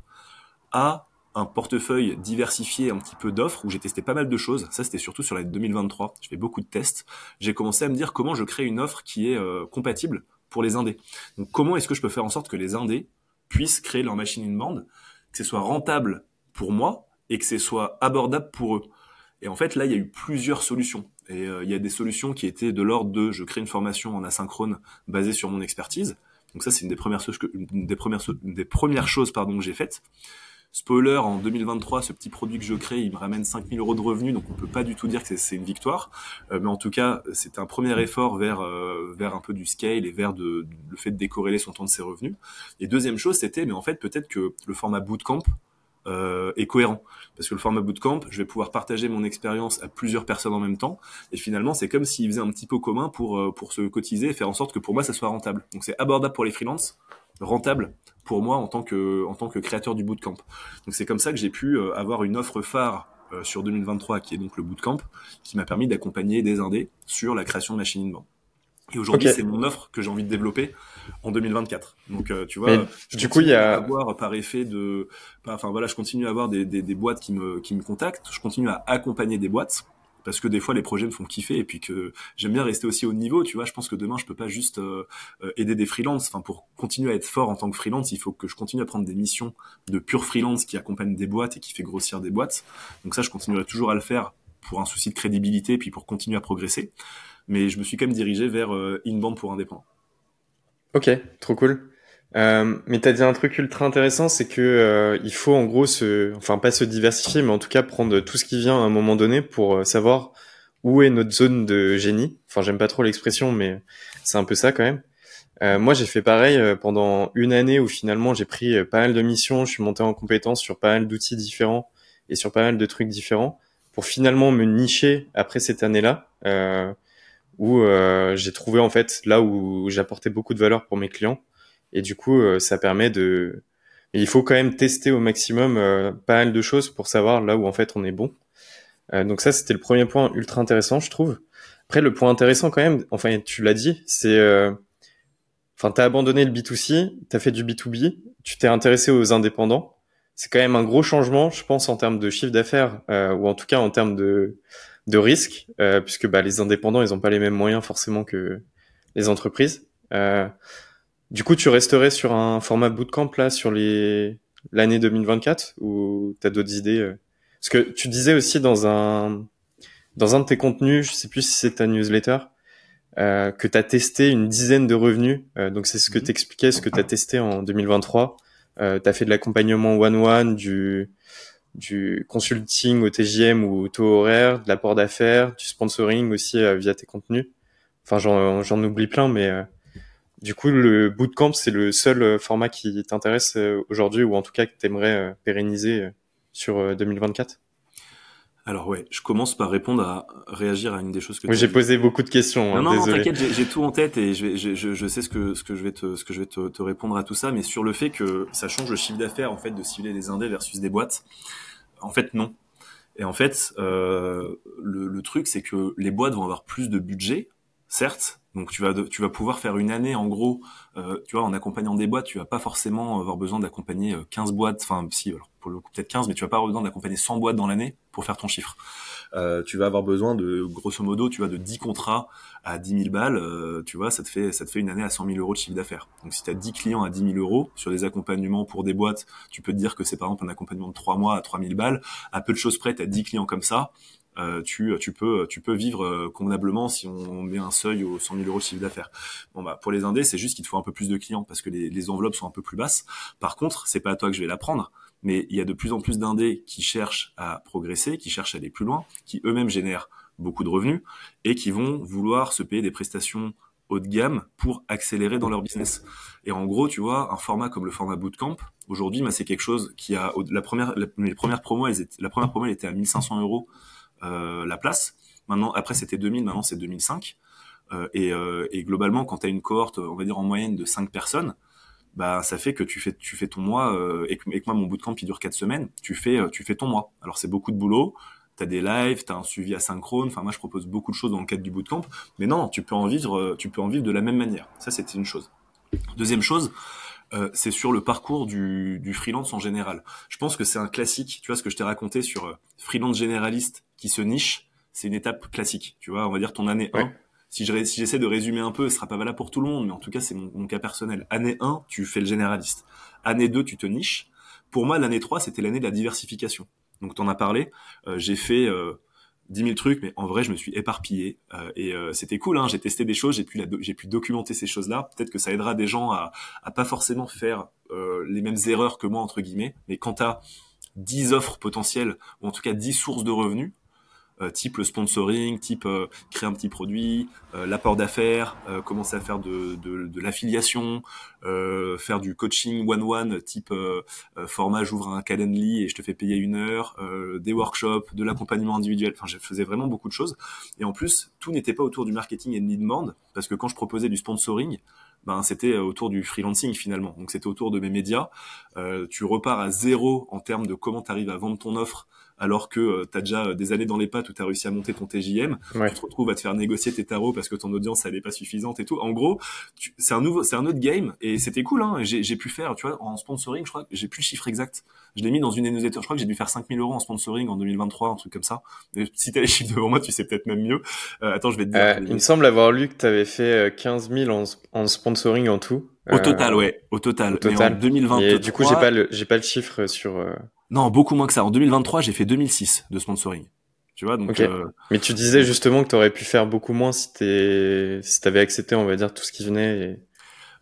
à un portefeuille diversifié, un petit peu d'offres où j'ai testé pas mal de choses. Ça, c'était surtout sur l'année 2023. Je fais beaucoup de tests. J'ai commencé à me dire comment je crée une offre qui est euh, compatible pour les indés. Donc, comment est-ce que je peux faire en sorte que les indés puissent créer leur machine in band, que ce soit rentable pour moi et que ce soit abordable pour eux? Et en fait, là, il y a eu plusieurs solutions. Et euh, il y a des solutions qui étaient de l'ordre de je crée une formation en asynchrone basée sur mon expertise. Donc ça, c'est une des premières une des premières, des premières choses pardon que j'ai faites. Spoiler, en 2023, ce petit produit que je crée, il me ramène 5000 euros de revenus, donc on peut pas du tout dire que c'est une victoire. Euh, mais en tout cas, c'est un premier effort vers euh, vers un peu du scale et vers de, le fait de décorréler son temps de ses revenus. Et deuxième chose, c'était, mais en fait, peut-être que le format bootcamp euh, est cohérent. Parce que le format bootcamp, je vais pouvoir partager mon expérience à plusieurs personnes en même temps. Et finalement, c'est comme s'ils faisaient un petit peu commun pour, euh, pour se cotiser et faire en sorte que pour moi, ça soit rentable. Donc c'est abordable pour les freelances, rentable pour moi en tant que en tant que créateur du bootcamp. Donc c'est comme ça que j'ai pu euh, avoir une offre phare euh, sur 2023 qui est donc le bootcamp qui m'a permis d'accompagner des indés sur la création de machine in Et aujourd'hui, c'est mon offre que j'ai envie de développer en 2024. Donc, euh, tu vois, du coup, il y a avoir par effet de, enfin voilà, je continue à avoir des, des, des, boîtes qui me qui me contactent. Je continue à accompagner des boîtes parce que des fois les projets me font kiffer et puis que j'aime bien rester aussi au niveau tu vois. Je pense que demain je peux pas juste euh, euh, aider des freelances. Enfin pour continuer à être fort en tant que freelance il faut que je continue à prendre des missions de pure freelance qui accompagnent des boîtes et qui fait grossir des boîtes. Donc ça je continuerai toujours à le faire pour un souci de crédibilité et puis pour continuer à progresser. Mais je me suis quand même dirigé vers euh, Inbound pour indépendant. Ok trop cool euh, mais tu as dit un truc ultra intéressant, c'est que euh, il faut en gros se, enfin pas se diversifier, mais en tout cas prendre tout ce qui vient à un moment donné pour euh, savoir où est notre zone de génie. Enfin, j'aime pas trop l'expression, mais c'est un peu ça quand même. Euh, moi, j'ai fait pareil euh, pendant une année où finalement j'ai pris pas mal de missions, je suis monté en compétence sur pas mal d'outils différents et sur pas mal de trucs différents pour finalement me nicher après cette année-là où j'ai trouvé en fait là où j'apportais beaucoup de valeur pour mes clients et du coup, euh, ça permet de. Mais il faut quand même tester au maximum euh, pas mal de choses pour savoir là où en fait on est bon. Euh, donc ça, c'était le premier point ultra intéressant, je trouve. Après, le point intéressant quand même, enfin, tu l'as dit, c'est, enfin, t'as abandonné le B2C, t'as fait du B2B, tu t'es intéressé aux indépendants. C'est quand même un gros changement, je pense, en termes de chiffre d'affaires euh, ou en tout cas en termes de de risque, euh, puisque bah, les indépendants, ils ont pas les mêmes moyens forcément que les entreprises. Euh, du coup, tu resterais sur un format bootcamp là sur les l'année 2024 ou t'as d'autres idées euh? Parce que tu disais aussi dans un dans un de tes contenus, je sais plus si c'est ta newsletter, euh, que tu as testé une dizaine de revenus. Euh, donc c'est ce que mhm. t'expliquais, ce que tu as testé en 2023. Euh, tu as fait de l'accompagnement one-one, du, du consulting au TGM ou au taux horaire, de l'apport d'affaires, du sponsoring aussi euh, via tes contenus. Enfin, j'en oublie plein, mais du coup, le bootcamp, c'est le seul euh, format qui t'intéresse euh, aujourd'hui, ou en tout cas que tu aimerais euh, pérenniser sur 2024 alors ouais, je commence par répondre à réagir à une des choses que. Oui, j'ai posé beaucoup de questions. Hein, non, non, t'inquiète, j'ai tout en tête et je, vais, je, je, sais ce que ce que je vais te ce que je vais te, te, répondre à tout ça, mais sur le fait que ça change le chiffre d'affaires en fait de cibler des indés versus des boîtes. En fait, non. Et en fait, euh, le, le truc c'est que les boîtes vont avoir plus de budget, certes, donc tu vas tu vas pouvoir faire une année en gros, euh, tu vois, en accompagnant des boîtes, tu vas pas forcément avoir besoin d'accompagner 15 euh, boîtes, enfin si alors pour le coup peut-être 15, mais tu vas pas avoir besoin d'accompagner 100 boîtes dans l'année pour faire ton chiffre. Euh, tu vas avoir besoin de grosso modo, tu vois, de 10 contrats à 10 000 balles, euh, tu vois, ça te fait ça te fait une année à 100 000 euros de chiffre d'affaires. Donc si tu as 10 clients à 10 000 euros sur des accompagnements pour des boîtes, tu peux te dire que c'est par exemple un accompagnement de 3 mois à 3 000 balles. À peu de choses près, tu as 10 clients comme ça. Euh, tu, tu peux tu peux vivre euh, convenablement si on met un seuil aux 100 000 euros de chiffre d'affaires. Bon bah pour les indés c'est juste qu'il te faut un peu plus de clients parce que les, les enveloppes sont un peu plus basses. Par contre c'est pas à toi que je vais l'apprendre, mais il y a de plus en plus d'indés qui cherchent à progresser, qui cherchent à aller plus loin, qui eux-mêmes génèrent beaucoup de revenus et qui vont vouloir se payer des prestations haut de gamme pour accélérer dans leur business. Et en gros, tu vois, un format comme le format bootcamp, aujourd'hui, bah, c'est quelque chose qui a la première, la, les premières promos, elles étaient, la première promo, elle était à 1500 euros la place. Maintenant, après, c'était 2000, maintenant c'est 2005. Euh, et, euh, et, globalement, quand tu as une cohorte, on va dire en moyenne de 5 personnes, bah ça fait que tu fais tu fais ton mois euh, et, que, et, que, moi mon bootcamp il dure 4 semaines, tu fais tu fais ton mois. Alors c'est beaucoup de boulot, tu as des lives, tu as un suivi asynchrone, enfin moi je propose beaucoup de choses dans le cadre du bootcamp, mais non, tu peux en vivre tu peux en vivre de la même manière. Ça c'était une chose. Deuxième chose, euh, c'est sur le parcours du, du, freelance en général. Je pense que c'est un classique. Tu vois ce que je t'ai raconté sur euh, freelance généraliste qui se niche, c'est une étape classique. Tu vois, on va dire ton année 1. Si j'essaie si de résumer un peu, ce sera pas valable pour tout le monde, mais en tout cas c'est mon, mon, cas personnel. Année 1, tu fais le généraliste. Année 2, tu te niches. Pour moi, l'année 3, c'était l'année de la diversification. Donc t'en as parlé. Euh, j'ai fait euh, 10 000 trucs, mais en vrai, je me suis éparpillé euh, et euh, c'était cool. Hein, j'ai testé des choses, j'ai pu, j'ai pu documenter ces choses-là. Peut-être que ça aidera des gens à, à pas forcément faire euh, les mêmes erreurs que moi entre guillemets. Mais quand t'as 10 offres potentielles ou en tout cas 10 sources de revenus, type le sponsoring, type euh, créer un petit produit, euh, l'apport d'affaires, commencer à faire de, de, de l'affiliation, faire du coaching one-one, type format j'ouvre un Calendly et je te fais payer une heure, des workshops, de l'accompagnement individuel. Enfin, je faisais vraiment beaucoup de choses. Et en plus, tout n'était pas autour du marketing et de lead parce que quand je proposais du sponsoring, ben c'était autour du freelancing finalement. Donc c'était autour de mes médias. Euh, tu repars à zéro en termes de comment tu arrives à vendre ton offre alors que euh, tu as déjà des années dans les pattes où tu as réussi à monter ton TJM, tu te retrouves à te faire négocier tes tarots parce que ton audience elle est pas suffisante et tout. En gros, c'est un nouveau c'est un autre game et c'était cool hein. J'ai pu faire, tu vois, en sponsoring, je crois que j'ai plus le chiffre exact. Je l'ai mis dans une newsletter, je crois que j'ai dû faire 5000 euros en sponsoring en 2023, un truc comme ça. si t'as les chiffres devant moi, tu sais peut-être même mieux. Euh, attends, je vais te dire. Euh, il me semble avoir lu que tu avais fait 15 000 en, en sponsoring en tout. Au total, ouais, au total. Au total. En 2023. Et du coup, j'ai pas le, j'ai pas le chiffre sur. Euh... Non, beaucoup moins que ça. En 2023, j'ai fait 2006 de sponsoring. Tu vois, donc. Euh... Mais tu disais justement que tu aurais pu faire beaucoup moins si t'es, si t'avais accepté, on va dire, tout ce qui venait. Et...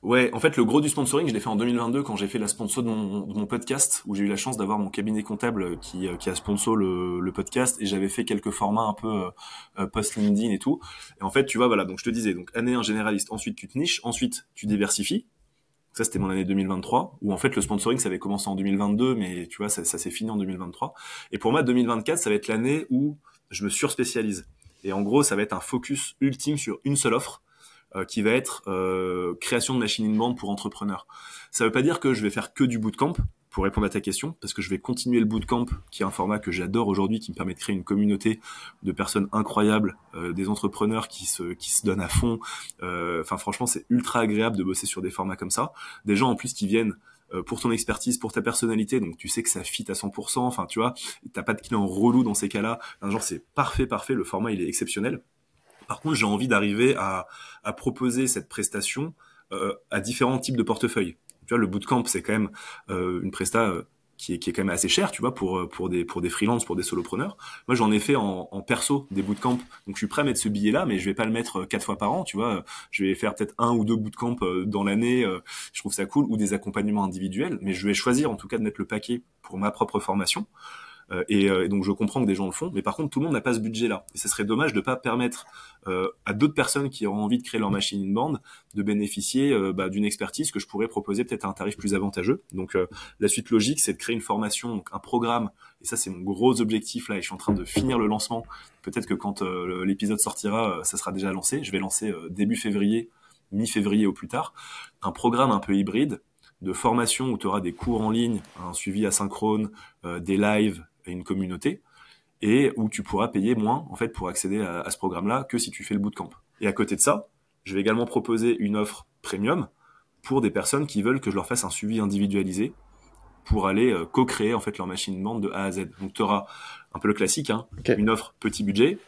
Ouais, en fait, le gros du sponsoring, je l'ai fait en 2022 quand j'ai fait la sponsor de mon, de mon podcast, où j'ai eu la chance d'avoir mon cabinet comptable qui, qui a sponsor le, le podcast, et j'avais fait quelques formats un peu euh, post LinkedIn et tout. Et en fait, tu vois, voilà, donc je te disais, donc année un généraliste, ensuite tu te niches, ensuite tu diversifies, ça, c'était mon année 2023, où en fait le sponsoring, ça avait commencé en 2022, mais tu vois, ça, ça s'est fini en 2023. Et pour moi, 2024, ça va être l'année où je me surspécialise. Et en gros, ça va être un focus ultime sur une seule offre, euh, qui va être euh, création de machine in band pour entrepreneurs. Ça veut pas dire que je vais faire que du bootcamp, pour répondre à ta question, parce que je vais continuer le bootcamp, qui est un format que j'adore aujourd'hui, qui me permet de créer une communauté de personnes incroyables, euh, des entrepreneurs qui se qui se donnent à fond. Euh, enfin, franchement, c'est ultra agréable de bosser sur des formats comme ça. Des gens en plus qui viennent euh, pour ton expertise, pour ta personnalité, donc tu sais que ça fit à 100%. Enfin, tu vois, t'as pas de client relou dans ces cas-là. Un genre, c'est parfait, parfait. Le format, il est exceptionnel. Par contre, j'ai envie d'arriver à, à proposer cette prestation euh, à différents types de portefeuilles tu vois, le bootcamp, c'est quand même euh, une presta euh, qui est, qui est quand même assez cher, tu vois, pour euh, pour des pour des freelances, pour des solopreneurs. Moi, j'en ai fait en, en perso des bootcamps, donc je suis prêt à mettre ce billet-là, mais je vais pas le mettre quatre fois par an, tu vois. Je vais faire peut-être un ou deux bootcamps dans l'année. Je trouve ça cool, ou des accompagnements individuels, mais je vais choisir en tout cas de mettre le paquet pour ma propre formation. Euh, et, donc je comprends que des gens le font, mais par contre tout le monde n'a pas ce budget-là. Et ce serait dommage de pas permettre à d'autres personnes qui auront envie de créer leur machine in-band de bénéficier bah, d'une expertise que je pourrais proposer peut-être à un tarif plus avantageux. Donc la suite logique, c'est de créer une formation, donc un programme. Et ça, c'est mon gros objectif là. Et je suis en train de finir le lancement. Peut-être que quand l'épisode sortira, ça sera déjà lancé. Je vais lancer début février mi-février au plus tard, un programme un peu hybride de formation où tu auras des cours en ligne, un suivi asynchrone, euh, des lives et une communauté, et où tu pourras payer moins en fait pour accéder à, ce programme-là que si tu fais le bootcamp. Et à côté de ça, je vais également proposer une offre premium pour des personnes qui veulent que je leur fasse un suivi individualisé pour aller euh, co-créer en fait leur machine de vente de A à Z. Donc tu auras un peu le classique, hein, une offre petit budget,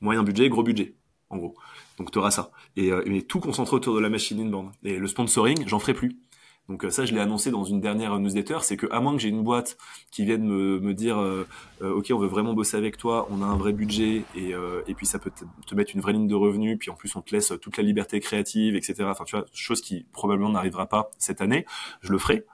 moyen budget, gros budget, en gros. Donc tu auras ça. Et euh, mais tout concentré autour de la machine inbound. Et le sponsoring, j'en ferai plus. Donc euh, ça, je l'ai annoncé dans une dernière newsletter, c'est que à moins que j'ai une boîte qui vienne me, me dire, euh, ok, on veut vraiment bosser avec toi, on a un vrai budget et, et puis ça peut te mettre une vraie ligne de revenus, puis en plus on te laisse toute la liberté créative, etc. Enfin, tu vois, chose qui probablement n'arrivera pas cette année, je le ferai.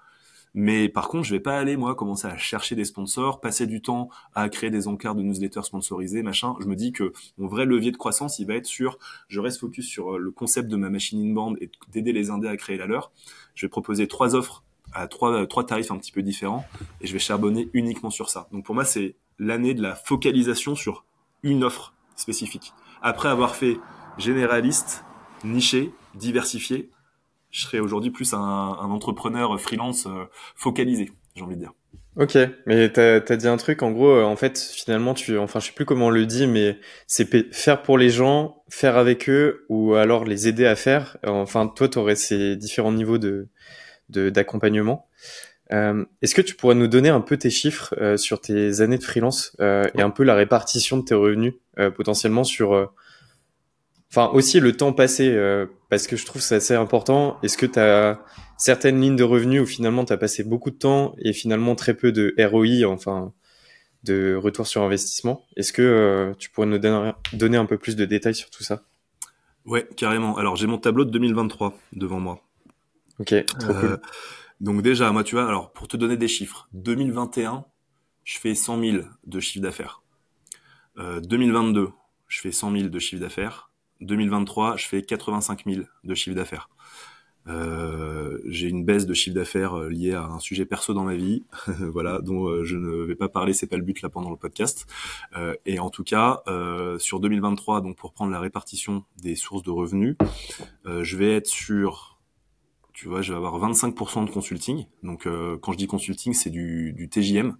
Mais par contre, je vais pas aller moi commencer à chercher des sponsors, passer du temps à créer des encarts de newsletters sponsorisés, machin. Je me dis que mon vrai levier de croissance, il va être sur, je reste focus sur euh, le concept de ma machine in-band et d'aider les indés à créer la leur. Je vais proposer trois offres à trois, trois tarifs un petit peu différents et je vais charbonner uniquement sur ça. Donc pour moi, c'est l'année de la focalisation sur une offre spécifique. Après avoir fait généraliste, niché, diversifié, je serais aujourd'hui plus un, un, entrepreneur freelance euh, focalisé, j'ai envie de dire. Ok, mais t'as as dit un truc, en gros, euh, en fait, finalement, tu, enfin, je sais plus comment on le dit, mais c'est faire pour les gens, faire avec eux, ou alors les aider à faire. Enfin, toi, tu aurais ces différents niveaux de d'accompagnement. Euh, Est-ce que tu pourrais nous donner un peu tes chiffres euh, sur tes années de freelance euh, et un peu la répartition de tes revenus potentiellement sur Enfin, aussi le temps passé, parce que je trouve c'est assez important. Est-ce que tu as certaines lignes de revenus où finalement tu as passé beaucoup de temps et finalement très peu de ROI, enfin de retour sur investissement? Est-ce que euh, tu pourrais nous donner, un peu plus de détails sur tout ça? Ouais, carrément. Alors j'ai mon tableau de 2023 devant moi. Ok, trop cool. Euh, donc déjà, moi tu vois, alors pour te donner des chiffres, 2021, je fais 100 000 de chiffre d'affaires. 2022, je fais 100 000 de chiffre d'affaires. 2023, je fais 85 000 de chiffre d'affaires. Euh, j'ai une baisse de chiffre d'affaires euh, liée à un sujet perso dans ma vie, voilà, dont euh, je ne vais pas parler, c'est pas le but là pendant le podcast. et en tout cas, sur 2023, donc pour prendre la répartition des sources de revenus, je vais être sur, tu vois, je vais avoir 25% de consulting. Donc quand je dis consulting, c'est du, du TJM,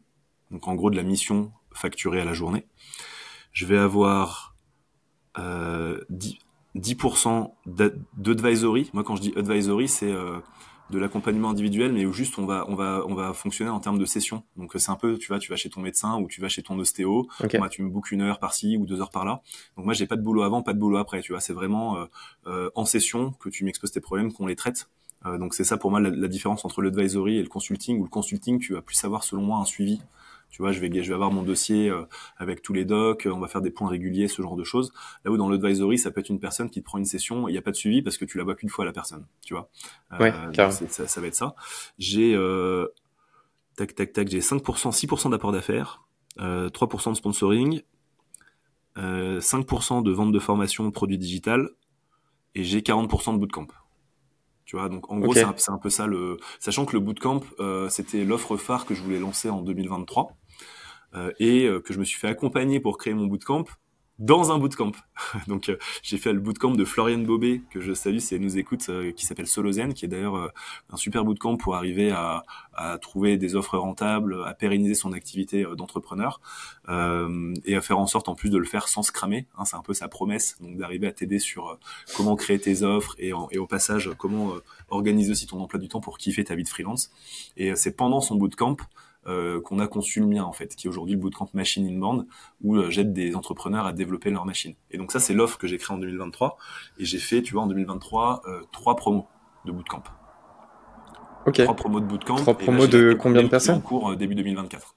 donc en gros de la mission facturée à la journée. Je vais avoir euh, 10%, 10% d'advisory. Moi, quand je dis advisory, c'est euh, de l'accompagnement individuel, mais où juste on va on va on va fonctionner en termes de session. Donc c'est un peu, tu vois, tu vas chez ton médecin ou tu vas chez ton ostéo. Moi, tu me bookes une heure par-ci ou deux heures par-là. Donc moi, j'ai pas de boulot avant, pas de boulot après. Tu vois, c'est vraiment euh, euh en session que tu m'exposes tes problèmes, qu'on les traite. Euh, donc c'est ça pour moi la, la différence entre l'advisory et le consulting. Ou le consulting, tu vas plus savoir selon moi un suivi tu vois, je vais, je vais avoir mon dossier euh, avec tous les docs, on va faire des points réguliers, ce genre de choses. Là où dans l'advisory, ça peut être une personne qui te prend une session, il n'y a pas de suivi parce que tu la vois qu'une fois la personne, tu vois. Euh, ouais, ça, ça, va être ça. J'ai euh, tac tac tac, j'ai 5%, 6% d'apport d'affaires, euh, 3% de sponsoring, euh, 5% de vente de formation produits digital et j'ai 40% de bootcamp. Tu vois, donc en gros, c'est un, peu ça le. Sachant que le bootcamp, euh, c'était l'offre phare que je voulais lancer en 2023 euh, et euh, que je me suis fait accompagner pour créer mon bootcamp dans un bootcamp. Donc euh, j'ai fait le bootcamp de Floriane Bobet que je salue si elle nous écoute, euh, qui s'appelle Solozen, qui est d'ailleurs euh, un super bootcamp pour arriver à, à, trouver des offres rentables, à pérenniser son activité d'entrepreneur et à faire en sorte en plus de le faire sans se cramer. Hein, c'est un peu sa promesse, donc d'arriver à t'aider sur comment créer tes offres et, et au passage comment organiser aussi ton emploi du temps pour kiffer ta vie de freelance. Et c'est pendant son bootcamp euh, qu'on a conçu le mien en fait, qui est aujourd'hui le bootcamp Machine in Band, où euh, j'aide des entrepreneurs à développer leur machine. Et donc ça, c'est l'offre que j'ai créée en 2023, et j'ai fait, tu vois, en 2023, euh, trois promos de bootcamp. Ok. Trois promos de bootcamp. Trois promos de combien de personnes En cours début 2024.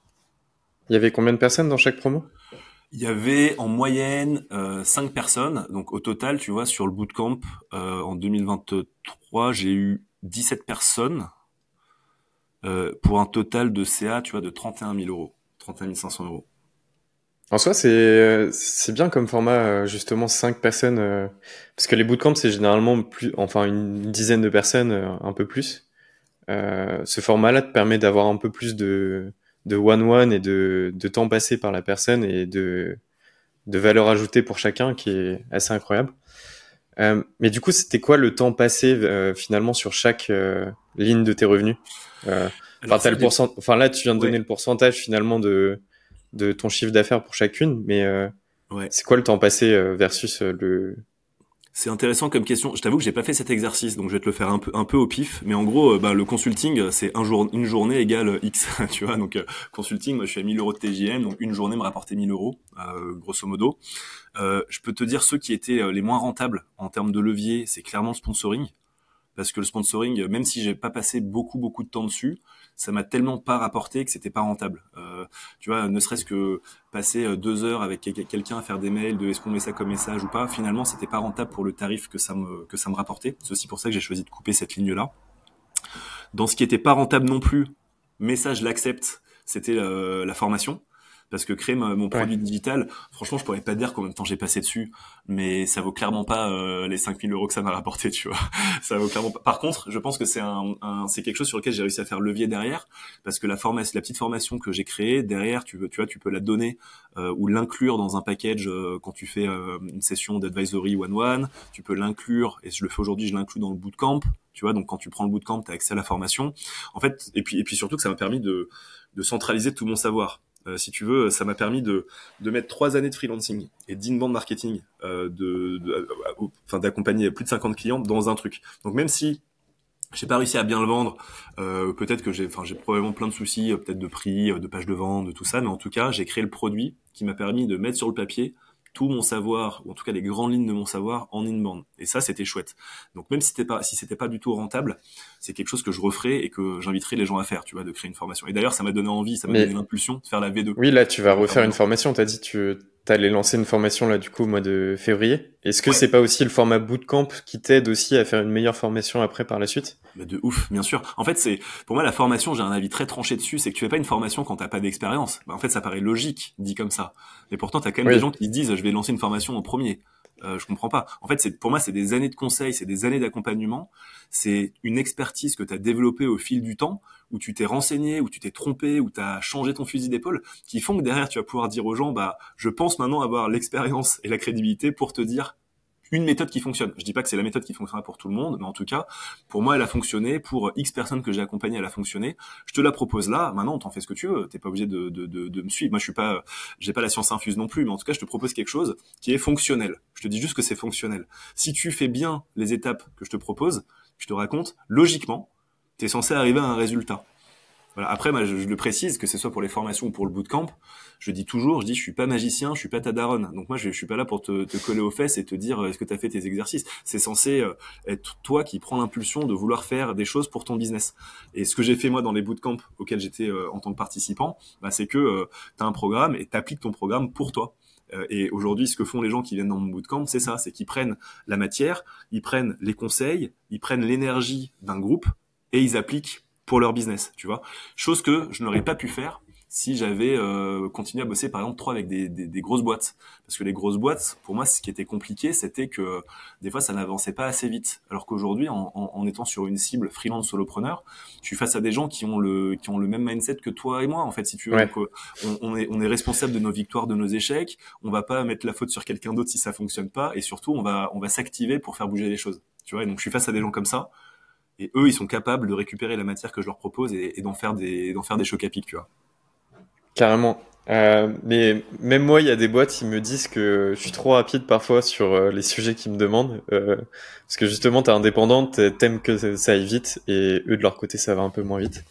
Il y avait combien de personnes dans chaque promo? Il y avait en moyenne euh, 5 personnes. Donc au total, tu vois, sur le bootcamp euh, en 2023, j'ai eu 17 personnes euh, pour un total de CA, tu vois, de 31 000 euros. 31 500 euros. En soi, c'est c'est bien comme format justement 5 personnes parce que les bootcamps c'est généralement plus enfin une dizaine de personnes un peu plus. ce format-là te permet d'avoir un peu plus de de one one et de de temps passé par la personne et de de valeur ajoutée pour chacun qui est assez incroyable. Euh, mais du coup, c'était quoi le temps passé euh, finalement sur chaque euh, ligne de tes revenus? Euh, enfin, le pourcent... enfin, là, tu viens de donner le pourcentage finalement de, de ton chiffre d'affaires pour chacune, mais euh, ouais. c'est quoi le temps passé versus le, c'est intéressant comme question. Je t'avoue que j'ai pas fait cet exercice, donc je vais te le faire un peu, un peu au pif. Mais en gros, euh, bah, le consulting, c'est un jour, une journée égale X, tu vois. Donc, euh, consulting, moi, je suis à 1000 euros de TJM, donc une journée me rapportait 1000 euros, euh, grosso modo. je peux te dire ceux qui étaient les moins rentables en termes de levier, c'est clairement le sponsoring. Parce que le sponsoring, même si j'ai pas passé beaucoup, beaucoup de temps dessus, ça m'a tellement pas rapporté que c'était pas rentable. Euh, tu vois, ne serait-ce que passer euh, deux heures avec quelqu'un à faire des mails de est-ce qu'on met ça comme message ou pas, finalement, c'était pas rentable pour le tarif que ça me que ça me rapportait. C'est aussi pour ça que j'ai choisi de couper cette ligne-là. Dans ce qui était pas rentable non plus, je l'accepte, c'était la formation parce que créer mon produit digital, franchement, je pourrais pas dire combien de temps j'ai passé dessus, mais ça vaut clairement pas euh, les 5000 euros que ça m'a rapporté, tu vois. ça vaut clairement pas. Par contre, je pense que c'est un, c'est quelque chose sur lequel j'ai réussi à faire levier derrière, parce que la formation, la petite formation que j'ai créée derrière, tu veux, tu vois, tu peux la donner euh, ou l'inclure dans un package euh, quand tu fais une session d'advisory one one. Tu peux l'inclure, et je le fais aujourd'hui, je l'inclus dans le bootcamp. Tu vois, donc quand tu prends le bootcamp, tu as accès à la formation. En fait, et puis et puis surtout que ça m'a permis de de centraliser tout mon savoir. Euh, si tu veux, ça m'a permis de, de mettre trois années de freelancing et d'inbound marketing, euh, de, euh, d'accompagner plus de 50 clients dans un truc. Donc même si j'ai pas réussi à bien le vendre, peut-être que j'ai, enfin j'ai probablement plein de soucis, peut-être de prix, de page de vente, de tout ça, mais en tout cas j'ai créé le produit qui m'a permis de mettre sur le papier tout mon savoir, ou en tout cas les grandes lignes de mon savoir en inbound. Et ça, c'était chouette. Donc même si c'était pas, si c'était pas du tout rentable, c'est quelque chose que je referais et que j'inviterais les gens à faire, tu vois, de créer une formation. Et d'ailleurs, ça m'a donné envie, ça m'a donné l'impulsion de faire la V2. Oui, là, tu vas refaire une formation. T'as dit, tu allais lancer une formation là, du coup, au mois de février. Est-ce que c'est pas aussi le format bootcamp qui t'aide aussi à faire une meilleure formation après par la suite? Bah de ouf, bien sûr. En fait, c'est pour moi la formation, j'ai un avis très tranché dessus, c'est que tu fais pas une formation quand t'as pas d'expérience. Bah, en fait, ça paraît logique dit comme ça, mais pourtant t'as quand même des gens qui disent je vais lancer une formation en premier. Euh, je comprends pas. En fait, c'est pour moi c'est des années de conseils, c'est des années d'accompagnement, c'est une expertise que tu as développée au fil du temps, où tu t'es renseigné, où tu t'es trompé, où tu as changé ton fusil d'épaule, qui font que derrière tu vas pouvoir dire aux gens bah je pense maintenant avoir l'expérience et la crédibilité pour te dire une méthode qui fonctionne. Je dis pas que c'est la méthode qui fonctionnera pour tout le monde, mais en tout cas, pour moi, elle a fonctionné. Pour X personnes que j'ai accompagnées, elle a fonctionné. Je te la propose là. Maintenant, t'en fait ce que tu veux. T'es pas obligé de, de, de, de, me suivre. Moi, je suis pas, j'ai pas la science infuse non plus, mais en tout cas, je te propose quelque chose qui est fonctionnel. Je te dis juste que c'est fonctionnel. Si tu fais bien les étapes que je te propose, je te raconte, logiquement, tu es censé arriver à un résultat. Après, moi, je, le précise, que ce soit pour les formations ou pour le bootcamp, je dis toujours, je dis, je suis pas magicien, je suis pas ta daronne. Donc moi, je, je suis pas là pour te, te coller aux fesses et te dire, est-ce que tu as fait tes exercices? C'est censé euh, être toi qui prends l'impulsion de vouloir faire des choses pour ton business. Et ce que j'ai fait moi dans les bootcamps auxquels j'étais euh, en tant que participant, bah, c'est que euh, tu as un programme et tu appliques ton programme pour toi. Et aujourd'hui, ce que font les gens qui viennent dans mon bootcamp, c'est ça, c'est qu'ils prennent la matière, ils prennent les conseils, ils prennent l'énergie d'un groupe et ils appliquent pour leur business, tu vois. Chose que je n'aurais pas pu faire si j'avais euh, continué à bosser par exemple trop avec des, des, des, grosses boîtes. Parce que les grosses boîtes, pour moi, ce qui était compliqué, c'était que des fois, ça n'avançait pas assez vite. Alors qu'aujourd'hui, en, en, en, étant sur une cible freelance solopreneur, je suis face à des gens qui ont le qui ont le même mindset que toi et moi. En fait, si tu veux, Donc, euh, on, on, est on est responsable de nos victoires, de nos échecs. On va pas mettre la faute sur quelqu'un d'autre si ça fonctionne pas. Et surtout, on va on va s'activer pour faire bouger les choses. Tu vois. Et donc, je suis face à des gens comme ça et eux ils sont capables de récupérer la matière que je leur propose et, d'en faire des d'en faire des chocs à pic tu vois. Carrément. Euh, mais même moi il y a des boîtes qui me disent que je suis trop rapide parfois sur euh, les sujets qu'ils me demandent euh, parce que justement t'es indépendante t'aimes que ça aille vite et eux de leur côté ça va un peu moins vite.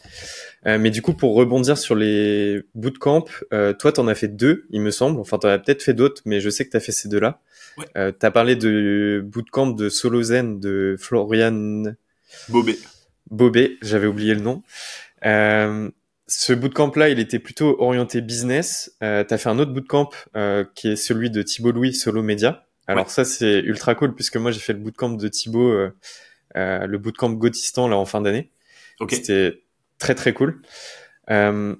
Euh, mais du coup pour rebondir sur les bootcamps euh, toi t'en as fait deux il me semble. Enfin t'en as peut-être fait d'autres mais je sais que t'as fait ces deux là ouais. euh, t'as parlé de bootcamp de Solo Zen de Florian Bobé. Bobé, j'avais oublié le nom. Euh, ce bootcamp-là, il était plutôt orienté business. Euh, tu as fait un autre bootcamp euh, qui est celui de Thibaut Louis, Solo Media. Alors ça, c'est ultra cool puisque moi, j'ai fait le bootcamp de Thibaut, euh, euh, le bootcamp Gautistan, là, en fin d'année. Okay. C'était très, très cool. Euh,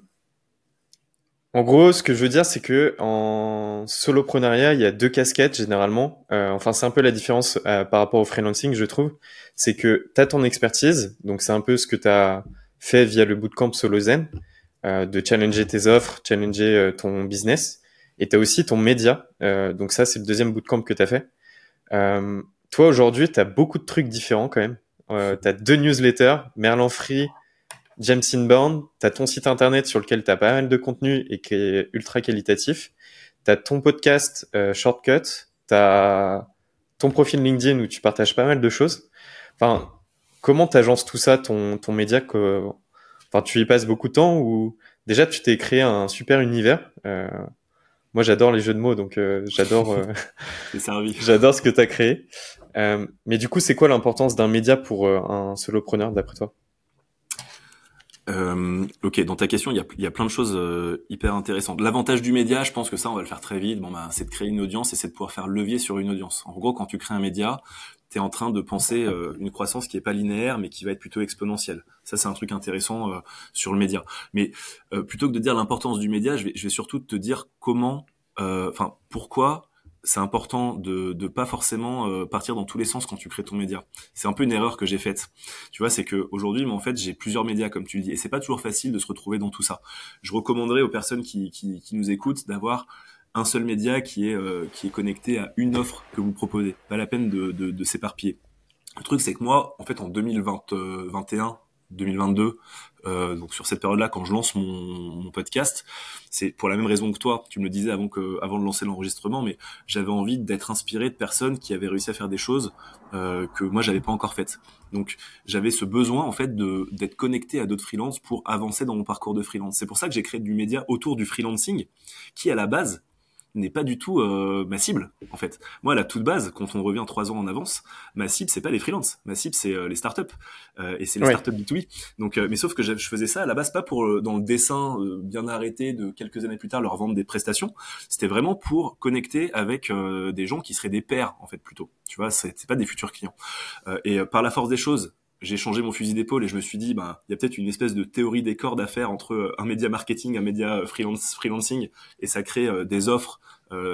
En gros, ce que je veux dire, c'est que en soloprenariat, il y a deux casquettes généralement. Euh, enfin, c'est un peu la différence euh, par rapport au freelancing, je trouve. C'est que tu as ton expertise, donc c'est un peu ce que tu as fait via le bootcamp SoloZen, euh, de challenger tes offres, challenger euh, ton business. Et tu as aussi ton média. Euh, donc ça, c'est le deuxième bootcamp que tu as fait. toi, aujourd'hui, tu as beaucoup de trucs différents quand même. tu as deux newsletters, Merlin Free, James Inbound, tu as ton site internet sur lequel tu as pas mal de contenu et qui est ultra qualitatif. Tu as ton podcast Shortcut, tu as ton profil LinkedIn où tu partages pas mal de choses. Enfin, comment tu agences tout ça, ton, ton média que, Enfin, tu y passes beaucoup de temps ou déjà tu t'es créé un super univers. Euh, moi, j'adore les jeux de mots, donc euh, j'adore. Euh, j'adore ce que tu as créé. Euh, mais du coup, c'est quoi l'importance d'un média pour euh, un solopreneur, d'après toi? Euh, ok, dans ta question, il y a, plein de choses hyper intéressantes. L'avantage du média, je pense que ça, on va le faire très vite. Bon, bah, c'est de créer une audience et c'est de pouvoir faire levier sur une audience. En gros, quand tu crées un média, tu es en train de penser euh, une croissance qui est pas linéaire, mais qui va être plutôt exponentielle. Ça, c'est un truc intéressant euh, sur le média. Mais euh, plutôt que de dire l'importance du média, je vais, je vais surtout te dire comment, enfin, pourquoi c'est important de ne pas forcément partir dans tous les sens quand tu crées ton média. C'est un peu une erreur que j'ai faite. Tu vois, c'est que aujourd'hui, en fait, j'ai plusieurs médias, comme tu le dis, et c'est pas toujours facile de se retrouver dans tout ça. Je recommanderais aux personnes qui, qui, qui nous écoutent d'avoir un seul média qui est, euh, qui est connecté à une offre que vous proposez. Pas la peine de, de, de s'éparpiller. Le truc, c'est que moi, en fait, en 2021, 2022, euh, donc sur cette période-là, quand je lance mon, mon podcast, c'est pour la même raison que toi. Tu me le disais avant que, avant de lancer l'enregistrement, mais j'avais envie d'être inspiré de personnes qui avaient réussi à faire des choses euh, que moi j'avais pas encore faites. Donc j'avais ce besoin en fait de d'être connecté à d'autres freelances pour avancer dans mon parcours de freelance. C'est pour ça que j'ai créé du média autour du freelancing, qui à la base n'est pas du tout euh, ma cible en fait. Moi, à la toute base, quand on revient trois ans en avance, ma cible c'est pas les freelances, ma cible c'est euh, les startups euh, et c'est les startups B2B. Donc, mais sauf que je faisais ça à la base pas pour dans le dessin bien arrêté de quelques années plus tard leur vendre des prestations. C'était vraiment pour connecter avec des gens qui seraient des pairs en fait plutôt. Tu vois, c'est pas des futurs clients. et par la force des choses, j'ai changé mon fusil d'épaule et je me suis dit, bah, il y a peut-être une espèce de théorie des cordes à faire entre euh, un média marketing, un média euh, freelance, freelancing, et ça crée euh, des offres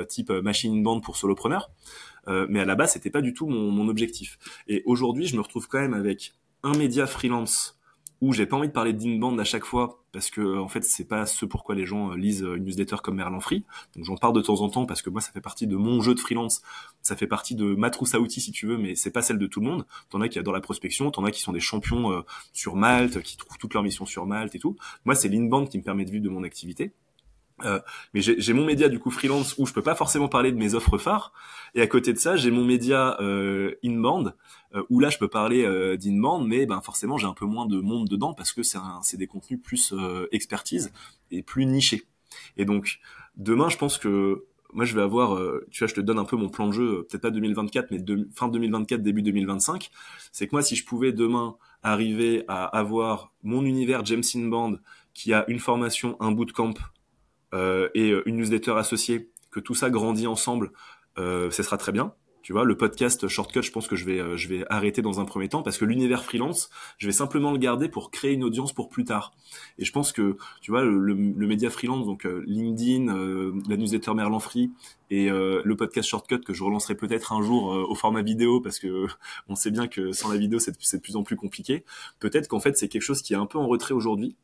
type machine band pour solopreneurs. mais à la base, c'était pas du tout mon, mon objectif. Et aujourd'hui, je me retrouve quand même avec un média freelance où j'ai pas envie de parler d'inbound à chaque fois parce que en fait c'est pas ce pourquoi les gens euh, lisent une newsletter comme Merlin Free. Donc j'en parle de temps en temps parce que moi ça fait partie de mon jeu de freelance, ça fait partie de ma trousse à outils si tu veux, mais c'est pas celle de tout le monde. T'en as qui adorent la prospection, t'en as qui sont des champions euh, sur Malte, qui trouvent toutes leurs missions sur Malte et tout. Moi c'est l'inbound qui me permet de vivre de mon activité. Euh, mais j'ai mon média du coup freelance où je peux pas forcément parler de mes offres phares. Et à côté de ça, j'ai mon média euh, inbound euh, où là je peux parler euh, d'inbound, mais ben forcément j'ai un peu moins de monde dedans parce que c'est des contenus plus euh, expertise et plus nichés. Et donc demain, je pense que moi je vais avoir, tu vois, je te donne un peu mon plan de jeu, peut-être pas 2024, mais fin 2024, début 2025. C'est que moi, si je pouvais demain arriver à avoir mon univers James Inbound qui a une formation, un bootcamp euh, et euh, une newsletter associée, que tout ça grandit ensemble, euh, ce sera très bien. Tu vois, le podcast Shortcut, je pense que je vais, je vais arrêter dans un premier temps parce que l'univers freelance, je vais simplement le garder pour créer une audience pour plus tard. Et je pense que, tu vois, le, le, média freelance, donc LinkedIn, la newsletter Merlan Free et le podcast Shortcut que je relancerai peut-être un jour au format vidéo parce que on sait bien que sans la vidéo, c'est de plus en plus compliqué. Peut-être qu'en fait, c'est quelque chose qui est un peu en retrait aujourd'hui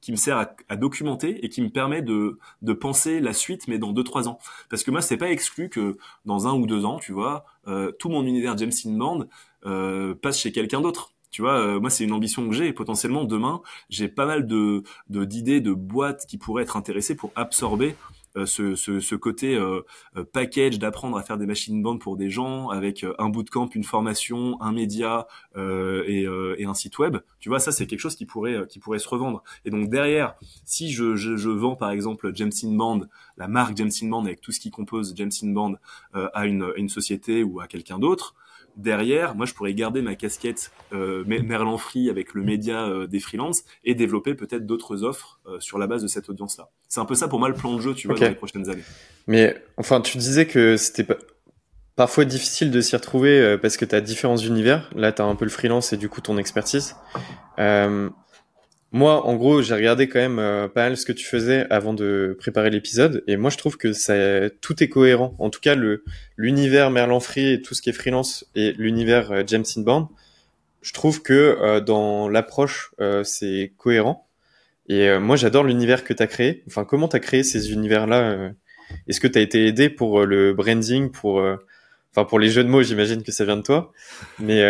qui me sert à, documenter et qui me permet de, de penser la suite, mais dans deux trois ans. Parce que moi, c'est pas exclu que dans un ou deux ans, tu vois, euh, tout mon univers James Inman euh, passe chez quelqu'un d'autre. Tu vois, euh, moi c'est une ambition que j'ai potentiellement demain j'ai pas mal de d'idées de boîtes qui pourraient être intéressées pour absorber ce, ce, côté euh, euh, package d'apprendre à faire des machines bandes pour des gens avec un bootcamp, une formation, un média et, un site web. Tu vois, ça c'est quelque chose qui pourrait qui pourrait se revendre. Et donc derrière, si je, je, vends par exemple James Band, la marque James Band avec tout ce qui compose James Band à une société ou à quelqu'un d'autre, derrière, moi, je pourrais garder ma casquette euh, Merlan Free avec le média euh, des freelances et développer peut-être d'autres offres euh, sur la base de cette audience-là. C'est un peu ça pour moi le plan de jeu, tu vois, dans les prochaines années. Mais enfin, tu disais que c'était parfois difficile de s'y retrouver euh, parce que tu as différents univers. Là, tu as un peu le freelance et du coup ton expertise. Moi, en gros, j'ai regardé quand même euh, pas mal ce que tu faisais avant de préparer l'épisode, et moi, je trouve que ça, tout est cohérent. En tout cas, le l'univers Merlin Free et tout ce qui est freelance et l'univers euh, James je trouve que euh, dans l'approche, c'est cohérent. Et moi, j'adore l'univers que tu as créé. Enfin, comment tu as créé ces univers-là Est-ce que tu as été aidé pour le branding, pour, enfin, pour les jeux de mots J'imagine que ça vient de toi, mais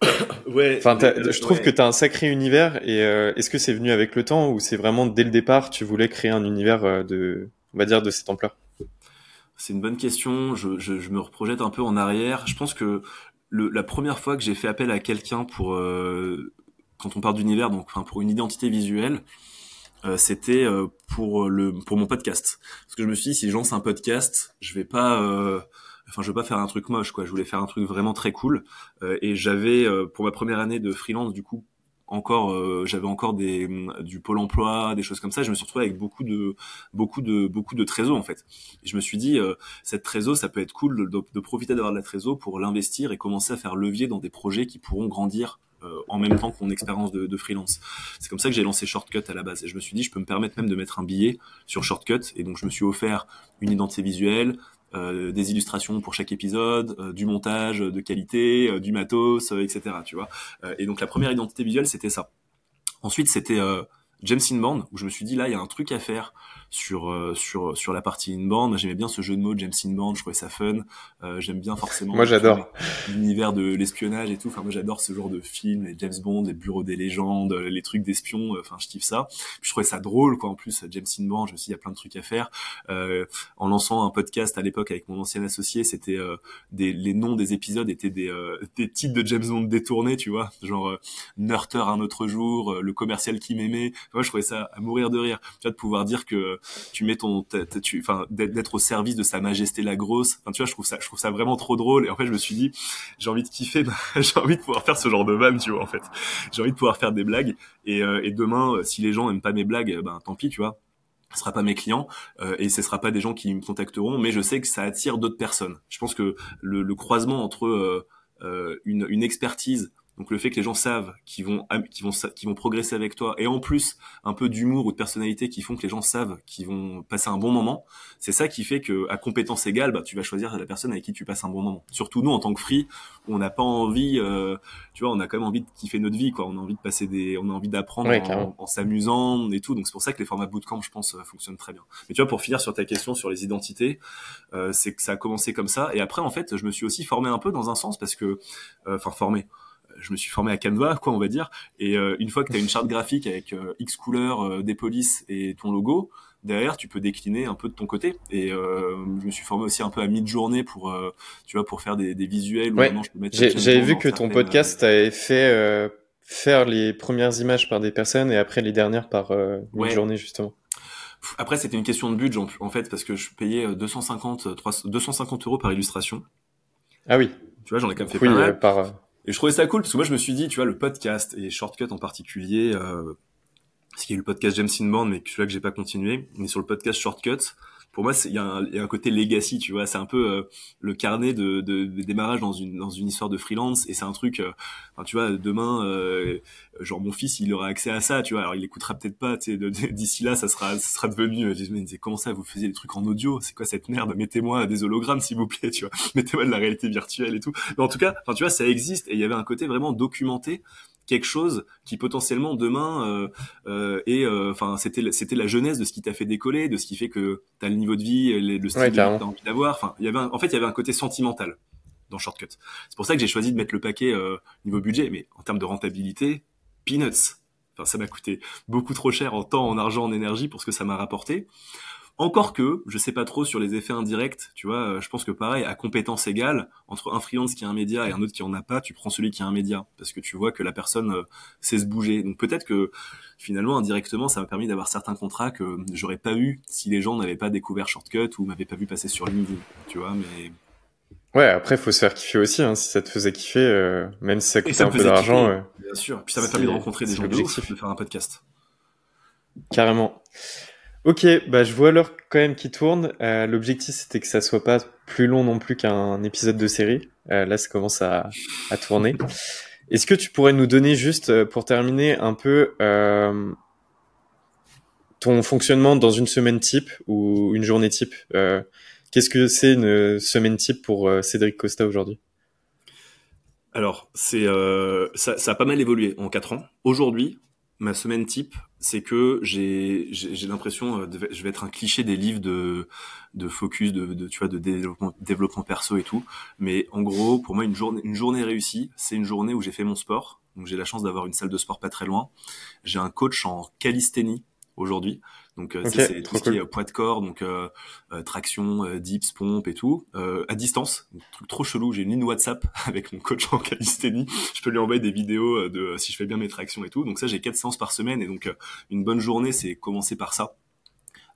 ouais. Enfin, je trouve que tu as un sacré univers et euh, est-ce que c'est venu avec le temps ou c'est vraiment dès le départ tu voulais créer un univers euh, de, on va dire, de cette ampleur? C'est une bonne question. Je, je, je, me reprojette un peu en arrière. Je pense que le, la première fois que j'ai fait appel à quelqu'un pour euh, quand on parle d'univers, donc enfin, pour une identité visuelle, euh, c'était pour le pour mon podcast. Parce que je me suis dit si je lance un podcast, je vais pas enfin je veux pas faire un truc moche quoi je voulais faire un truc vraiment très cool euh, et j'avais euh, pour ma première année de freelance du coup encore euh, j'avais encore des du pôle emploi des choses comme ça je me suis retrouvé avec beaucoup de beaucoup de beaucoup de trésors en fait je me suis dit cette trésor ça peut être cool de, de profiter d'avoir de la trésor pour l'investir et commencer à faire levier dans des projets qui pourront grandir en même temps que mon expérience de, de freelance. C'est comme ça que j'ai lancé Shortcut à la base. Et je me suis dit, je peux me permettre même de mettre un billet sur Shortcut. Et donc, je me suis offert une identité visuelle, euh, des illustrations pour chaque épisode, euh, du montage de qualité, euh, du matos, etc. Tu vois. et donc la première identité visuelle, c'était ça. Ensuite, c'était James Inbound où je me suis dit là, il y a un truc à faire sur euh, sur sur la partie inbound. J'aimais bien ce jeu de mots James Inbound, je trouvais ça fun. Euh, j'aime bien forcément. Moi j'adore l'univers de l'espionnage et tout. Enfin moi j'adore ce genre de film, les James Bond, les bureaux des légendes, les trucs d'espions. Enfin je kiffe ça. Puis je trouvais ça drôle quoi. En plus James Inbound, je me suis dit il y a plein de trucs à faire. Euh, en lançant un podcast à l'époque avec mon ancien associé, c'était euh, des les noms des épisodes étaient des des titres de James Bond détournés, tu vois, genre Nurter un autre jour, le commercial qui m'aimait. Moi je trouvais ça à mourir de rire. Tu vois de pouvoir dire que tu mets ton, tu, enfin, d'être au service de sa majesté la grosse. Enfin, tu vois, je trouve ça, je trouve ça vraiment trop drôle. Et en fait, je me suis dit, j'ai envie de kiffer, j'ai envie de pouvoir faire ce genre de vanne, tu vois, en fait. J'ai envie de pouvoir faire des blagues. Et, euh, et demain, euh, si les gens aiment pas mes blagues, ben, tant pis, tu vois ce sera pas mes clients euh, et ce sera pas des gens qui me contacteront mais je sais que ça attire d'autres personnes je pense que le, le croisement entre euh, une, une, expertise donc le fait que les gens savent qu'ils vont qu'ils vont qu'ils vont progresser avec toi et en plus un peu d'humour ou de personnalité qui font que les gens savent qu'ils vont passer un bon moment, c'est ça qui fait que à compétence égale, bah tu vas choisir la personne avec qui tu passes un bon moment. Surtout nous en tant que free, on n'a pas envie euh, tu vois, on a quand même envie de kiffer notre vie quoi, on a envie de passer des on a envie d'apprendre en, s'amusant et tout. Donc c'est pour ça que les formats bootcamp je pense euh, fonctionnent très bien. Mais tu vois pour finir sur ta question sur les identités, euh, c'est que ça a commencé comme ça et après en fait, je me suis aussi formé un peu dans un sens parce que euh, enfin formé je me suis formé à Canva, quoi, on va dire. Et euh, une fois que tu as une charte graphique avec euh, X couleurs, euh, des polices et ton logo, derrière, tu peux décliner un peu de ton côté. Et je me suis formé aussi un peu à mid-journée pour, tu vois, pour faire des, des visuels. Ouais. J'avais vu que ton podcast avait fait faire les premières images par des personnes et après les dernières par mid-journée, justement. Après, c'était une question de budget en fait, parce que je payais 250, 300, 250 euros par illustration. Ah oui. Tu vois, j'en ai quand même fait oui, pas mal. Par, et je trouvais ça cool parce que moi je me suis dit, tu vois, le podcast et Shortcut en particulier, euh, parce qu'il y a eu le podcast James Inbound, mais celui-là que j'ai pas continué, mais sur le podcast Shortcut, pour moi, il y, a un côté legacy, tu vois. C'est un peu euh, le carnet de, de, de, démarrage dans une dans une histoire de freelance, et c'est un truc. Euh, tu vois, demain, euh, genre mon fils, il aura accès à ça, tu vois. Alors, il écoutera peut-être pas. Tu sais, d'ici là, ça sera ça sera devenu. Je me disais, comment ça, vous faisiez des trucs en audio? C'est quoi cette merde? Mettez-moi des hologrammes, s'il vous plaît, tu vois. Mettez-moi de la réalité virtuelle et tout. Mais en tout cas, tu vois, ça existe, et il y avait un côté vraiment documenté quelque chose qui potentiellement demain euh, euh, et euh, enfin c'était c'était la jeunesse de ce qui t'a fait décoller, de ce qui fait que t'as le niveau de vie, le style que t'as envie d'avoir. Enfin, il y avait en fait il y avait un côté sentimental dans Shortcut. C'est pour ça que j'ai choisi de mettre le paquet niveau budget, mais en termes de rentabilité, peanuts. Enfin, ça m'a coûté beaucoup trop cher en temps, en argent, en énergie pour ce que ça m'a rapporté. Encore que, je sais pas trop sur les effets indirects, tu vois, euh, je pense que pareil, à compétence égale, entre un freelance qui a un média et un autre qui en a pas, tu prends celui qui a un média, parce que tu vois que la personne euh, sait se bouger. Donc peut-être que finalement, indirectement, ça m'a permis d'avoir certains contrats que j'aurais pas eu si les gens n'avaient pas découvert Shortcut ou m'avaient pas vu passer sur LinkedIn, tu vois, mais... Ouais, après, faut se faire kiffer aussi, hein, si ça te faisait kiffer, euh, même si ça coûtait un peu d'argent. Bien sûr, puis ça m'a permis de rencontrer des gens de, de faire un podcast. Carrément. Ok, bah je vois l'heure quand même qui tourne. Euh, L'objectif c'était que ça soit pas plus long non plus qu'un épisode de série. Euh, là, ça commence à, à tourner. Est-ce que tu pourrais nous donner juste pour terminer un peu ton fonctionnement dans une semaine type ou une journée type? Qu'est-ce que c'est une semaine type pour Cédric Costa aujourd'hui? Alors, c'est euh, ça, ça, a pas mal évolué en quatre ans. Aujourd'hui, ma semaine type, c'est que j'ai j'ai l'impression, euh, je vais être un cliché des livres de de focus, de, de tu vois, de développement, développement perso et tout. Mais en gros, pour moi, une journée une journée réussie, c'est une journée où j'ai fait mon sport. Donc j'ai la chance d'avoir une salle de sport pas très loin. J'ai un coach en calisthénie aujourd'hui. Donc euh, c'est tout ce qui est poids de corps, donc euh, euh, traction, dips, pompe et tout, à distance. Un truc trop chelou. J'ai une ligne WhatsApp avec mon coach en calisthénie. Je peux lui envoyer des vidéos de si je fais bien mes tractions et tout. Donc ça, j'ai quatre séances par semaine et donc une bonne journée, c'est commencer par ça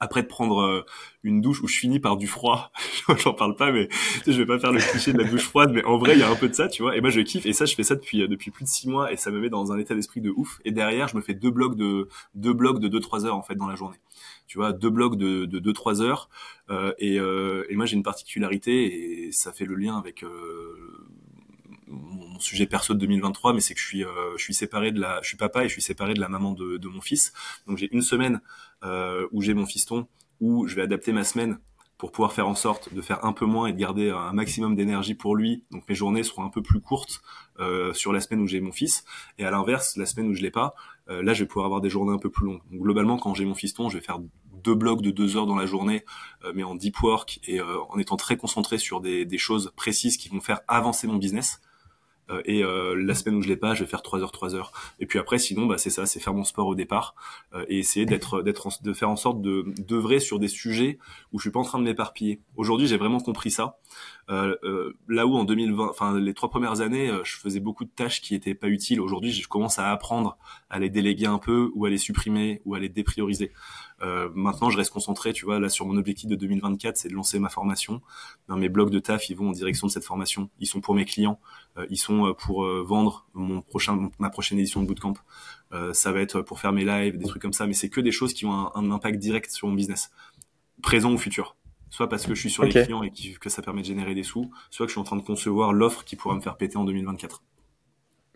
après de prendre euh, une douche où je finis par du froid, j'en parle pas, mais je vais pas faire le cliché de la douche froide, mais en vrai, il y a un peu de ça, tu vois. Et moi, je kiffe. Et ça, je fais ça depuis euh, depuis plus de six mois, et ça me met dans un état d'esprit de ouf. Et derrière, je me fais deux blocs de deux blocs de deux trois heures en fait dans la journée. Tu vois, deux blocs de de deux trois heures. Euh, et, euh, et moi, j'ai une particularité, et ça fait le lien avec mon sujet perso de 2023, mais c'est que je suis, je suis séparé de la, je suis papa et je suis séparé de la maman de, de mon fils. Donc j'ai une semaine euh, où j'ai mon fiston, où je vais adapter ma semaine pour pouvoir faire en sorte de faire un peu moins et de garder un maximum d'énergie pour lui. Donc mes journées seront un peu plus courtes euh, sur la semaine où j'ai mon fils. Et à l'inverse, la semaine où je l'ai pas, euh, là je vais pouvoir avoir des journées un peu plus longues. Donc globalement, quand j'ai mon fiston, je vais faire deux blocs de deux heures dans la journée, euh, mais en deep work et euh, en étant très concentré sur des, des choses précises qui vont faire avancer mon business. Euh, et euh, la semaine où je l'ai pas, je vais faire 3 heures, 3 heures. Et puis après, sinon, bah, c'est ça, c'est faire mon sport au départ euh, et essayer d'être, d'être, de faire en sorte de d'œuvrer sur des sujets où je suis pas en train de m'éparpiller. Aujourd'hui, j'ai vraiment compris ça. Euh, là où en 2020, enfin les trois premières années, je faisais beaucoup de tâches qui étaient pas utiles. Aujourd'hui, je commence à apprendre à les déléguer un peu ou à les supprimer ou à les déprioriser. Euh, maintenant, je reste concentré, tu vois, là sur mon objectif de 2024, c'est de lancer ma formation. Dans mes blogs de taf, ils vont en direction de cette formation. Ils sont pour mes clients, euh, ils sont euh, pour vendre mon prochain, ma prochaine édition de bootcamp. ça va être pour faire mes lives, des trucs comme ça, mais c'est que des choses qui ont un, un, impact direct sur mon business, présent ou futur. Soit parce que je suis sur les clients et que ça permet de générer des sous, soit que je suis en train de concevoir l'offre qui pourra me faire péter en 2024.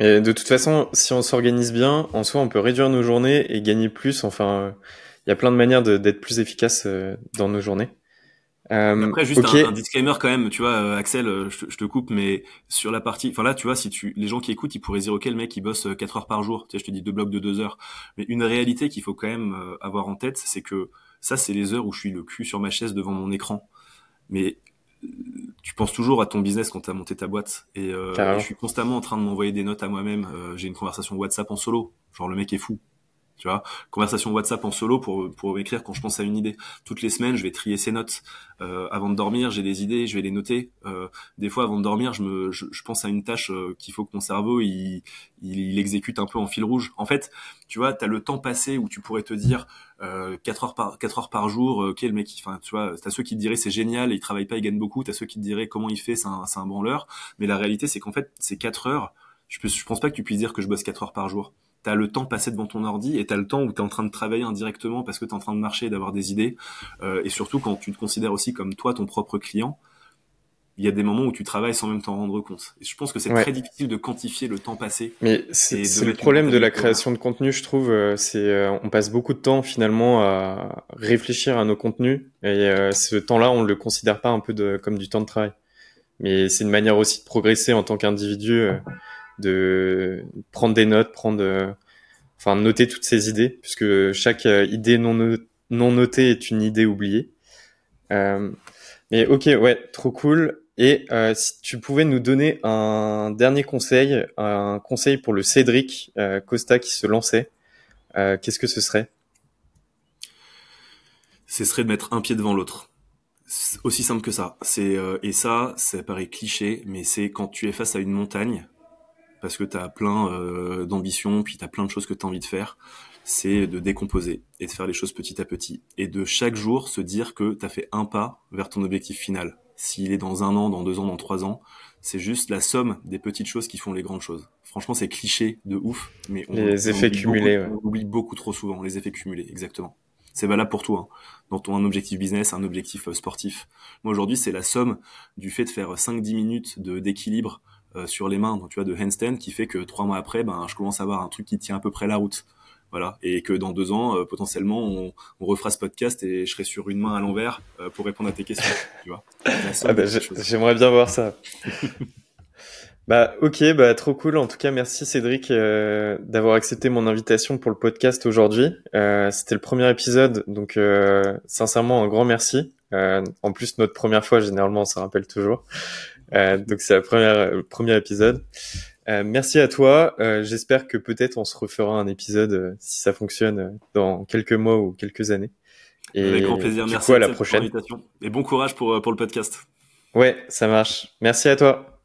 Et de toute façon, si on s'organise bien, en soi, on peut réduire nos journées et gagner plus. Enfin, il y a plein de manières d'être plus efficace euh, dans nos journées. Euh, Après, juste un, disclaimer quand même, tu vois, euh, Axel, euh, je, te coupe, mais sur la partie, enfin là, tu vois, si tu, les gens qui écoutent, ils pourraient dire, ok, le mec, il bosse 4 heures par jour, tu sais, je te dis deux blocs de 2 heures, mais une réalité qu'il faut quand même avoir en tête, c'est que ça, c'est les heures où je suis le cul sur ma chaise devant mon écran, mais tu penses toujours à ton business quand tu as monté ta boîte, et, je suis constamment en train de m'envoyer des notes à moi-même, j'ai une conversation WhatsApp en solo, genre le mec est fou, tu vois. Conversation WhatsApp en solo pour pour écrire quand je pense à une idée. Toutes les semaines je vais trier ces notes euh, avant de dormir j'ai des idées je vais les noter. Euh, des fois avant de dormir je me je, pense à une tâche euh, qu'il faut que mon cerveau il, il, exécute un peu en fil rouge. En fait tu vois tu as le temps passé où tu pourrais te dire euh, 4 heures par 4 heures par jour euh, ok le mec enfin tu vois t'as ceux qui te diraient c'est génial il travaille pas il gagne beaucoup. T'as ceux qui te diraient comment il fait c'est un un branleur. Mais la réalité c'est qu'en fait c'est 4 heures je, peux, je pense pas que tu puisses dire que je bosse 4 heures par jour t'as le temps passé devant ton ordi et t'as le temps où t'es en train de travailler indirectement parce que t'es en train de marcher et d'avoir des idées. Euh, et surtout quand tu te considères aussi comme toi ton propre client, il y a des moments où tu travailles sans même t'en rendre compte. Et je pense que c'est très difficile de quantifier le temps passé. Mais c'est le problème de la création de contenu, je trouve. Euh, c'est euh, on passe beaucoup de temps finalement à réfléchir à nos contenus et euh, ce temps-là, on le considère pas un peu de, comme du temps de travail. Mais c'est une manière aussi de progresser en tant qu'individu de prendre des notes, prendre, euh, enfin noter toutes ces idées, puisque chaque euh, idée non, non notée est une idée oubliée. Euh, mais ok, ouais, trop cool. Et si tu pouvais nous donner un dernier conseil, un conseil pour le Cédric Costa qui se lançait, qu'est-ce que ce serait? Ce serait de mettre un pied devant l'autre. Aussi simple que ça. Et ça, ça paraît cliché, mais c'est quand tu es face à une montagne, parce que tu as plein euh, d'ambitions, puis tu as plein de choses que tu as envie de faire, c'est de décomposer et de faire les choses petit à petit. Et de chaque jour se dire que tu as fait un pas vers ton objectif final. S'il est dans un an, dans deux ans, dans trois ans, c'est juste la somme des petites choses qui font les grandes choses. Franchement, c'est cliché de ouf, mais on, les effets cumulés, on oublie beaucoup trop souvent les effets cumulés, exactement. C'est valable pour toi, hein. dans ton un objectif business, un objectif euh, sportif. Moi aujourd'hui, c'est la somme du fait de faire 5-10 minutes de d'équilibre sur les mains, donc, tu vois, de handstand, qui fait que trois mois après, ben, je commence à avoir un truc qui tient à peu près la route. Voilà, et que dans deux ans, potentiellement, on, on, refera ce podcast et je serai sur une main à l'envers pour répondre à tes questions. tu vois. Ah bah, J'aimerais bien voir ça. Bah ok, bah trop cool. En tout cas, merci Cédric euh, d'avoir accepté mon invitation pour le podcast aujourd'hui. Euh, C'était le premier épisode, donc euh, sincèrement un grand merci. Euh, en plus, notre première fois, généralement, on se rappelle toujours. Euh, donc c'est la première, le premier épisode. merci à toi. J'espère que peut-être on se refera un épisode si ça fonctionne dans quelques mois ou quelques années. Et Avec grand plaisir. Merci à la prochaine. Et bon courage pour pour le podcast. Ouais, ça marche. Merci à toi.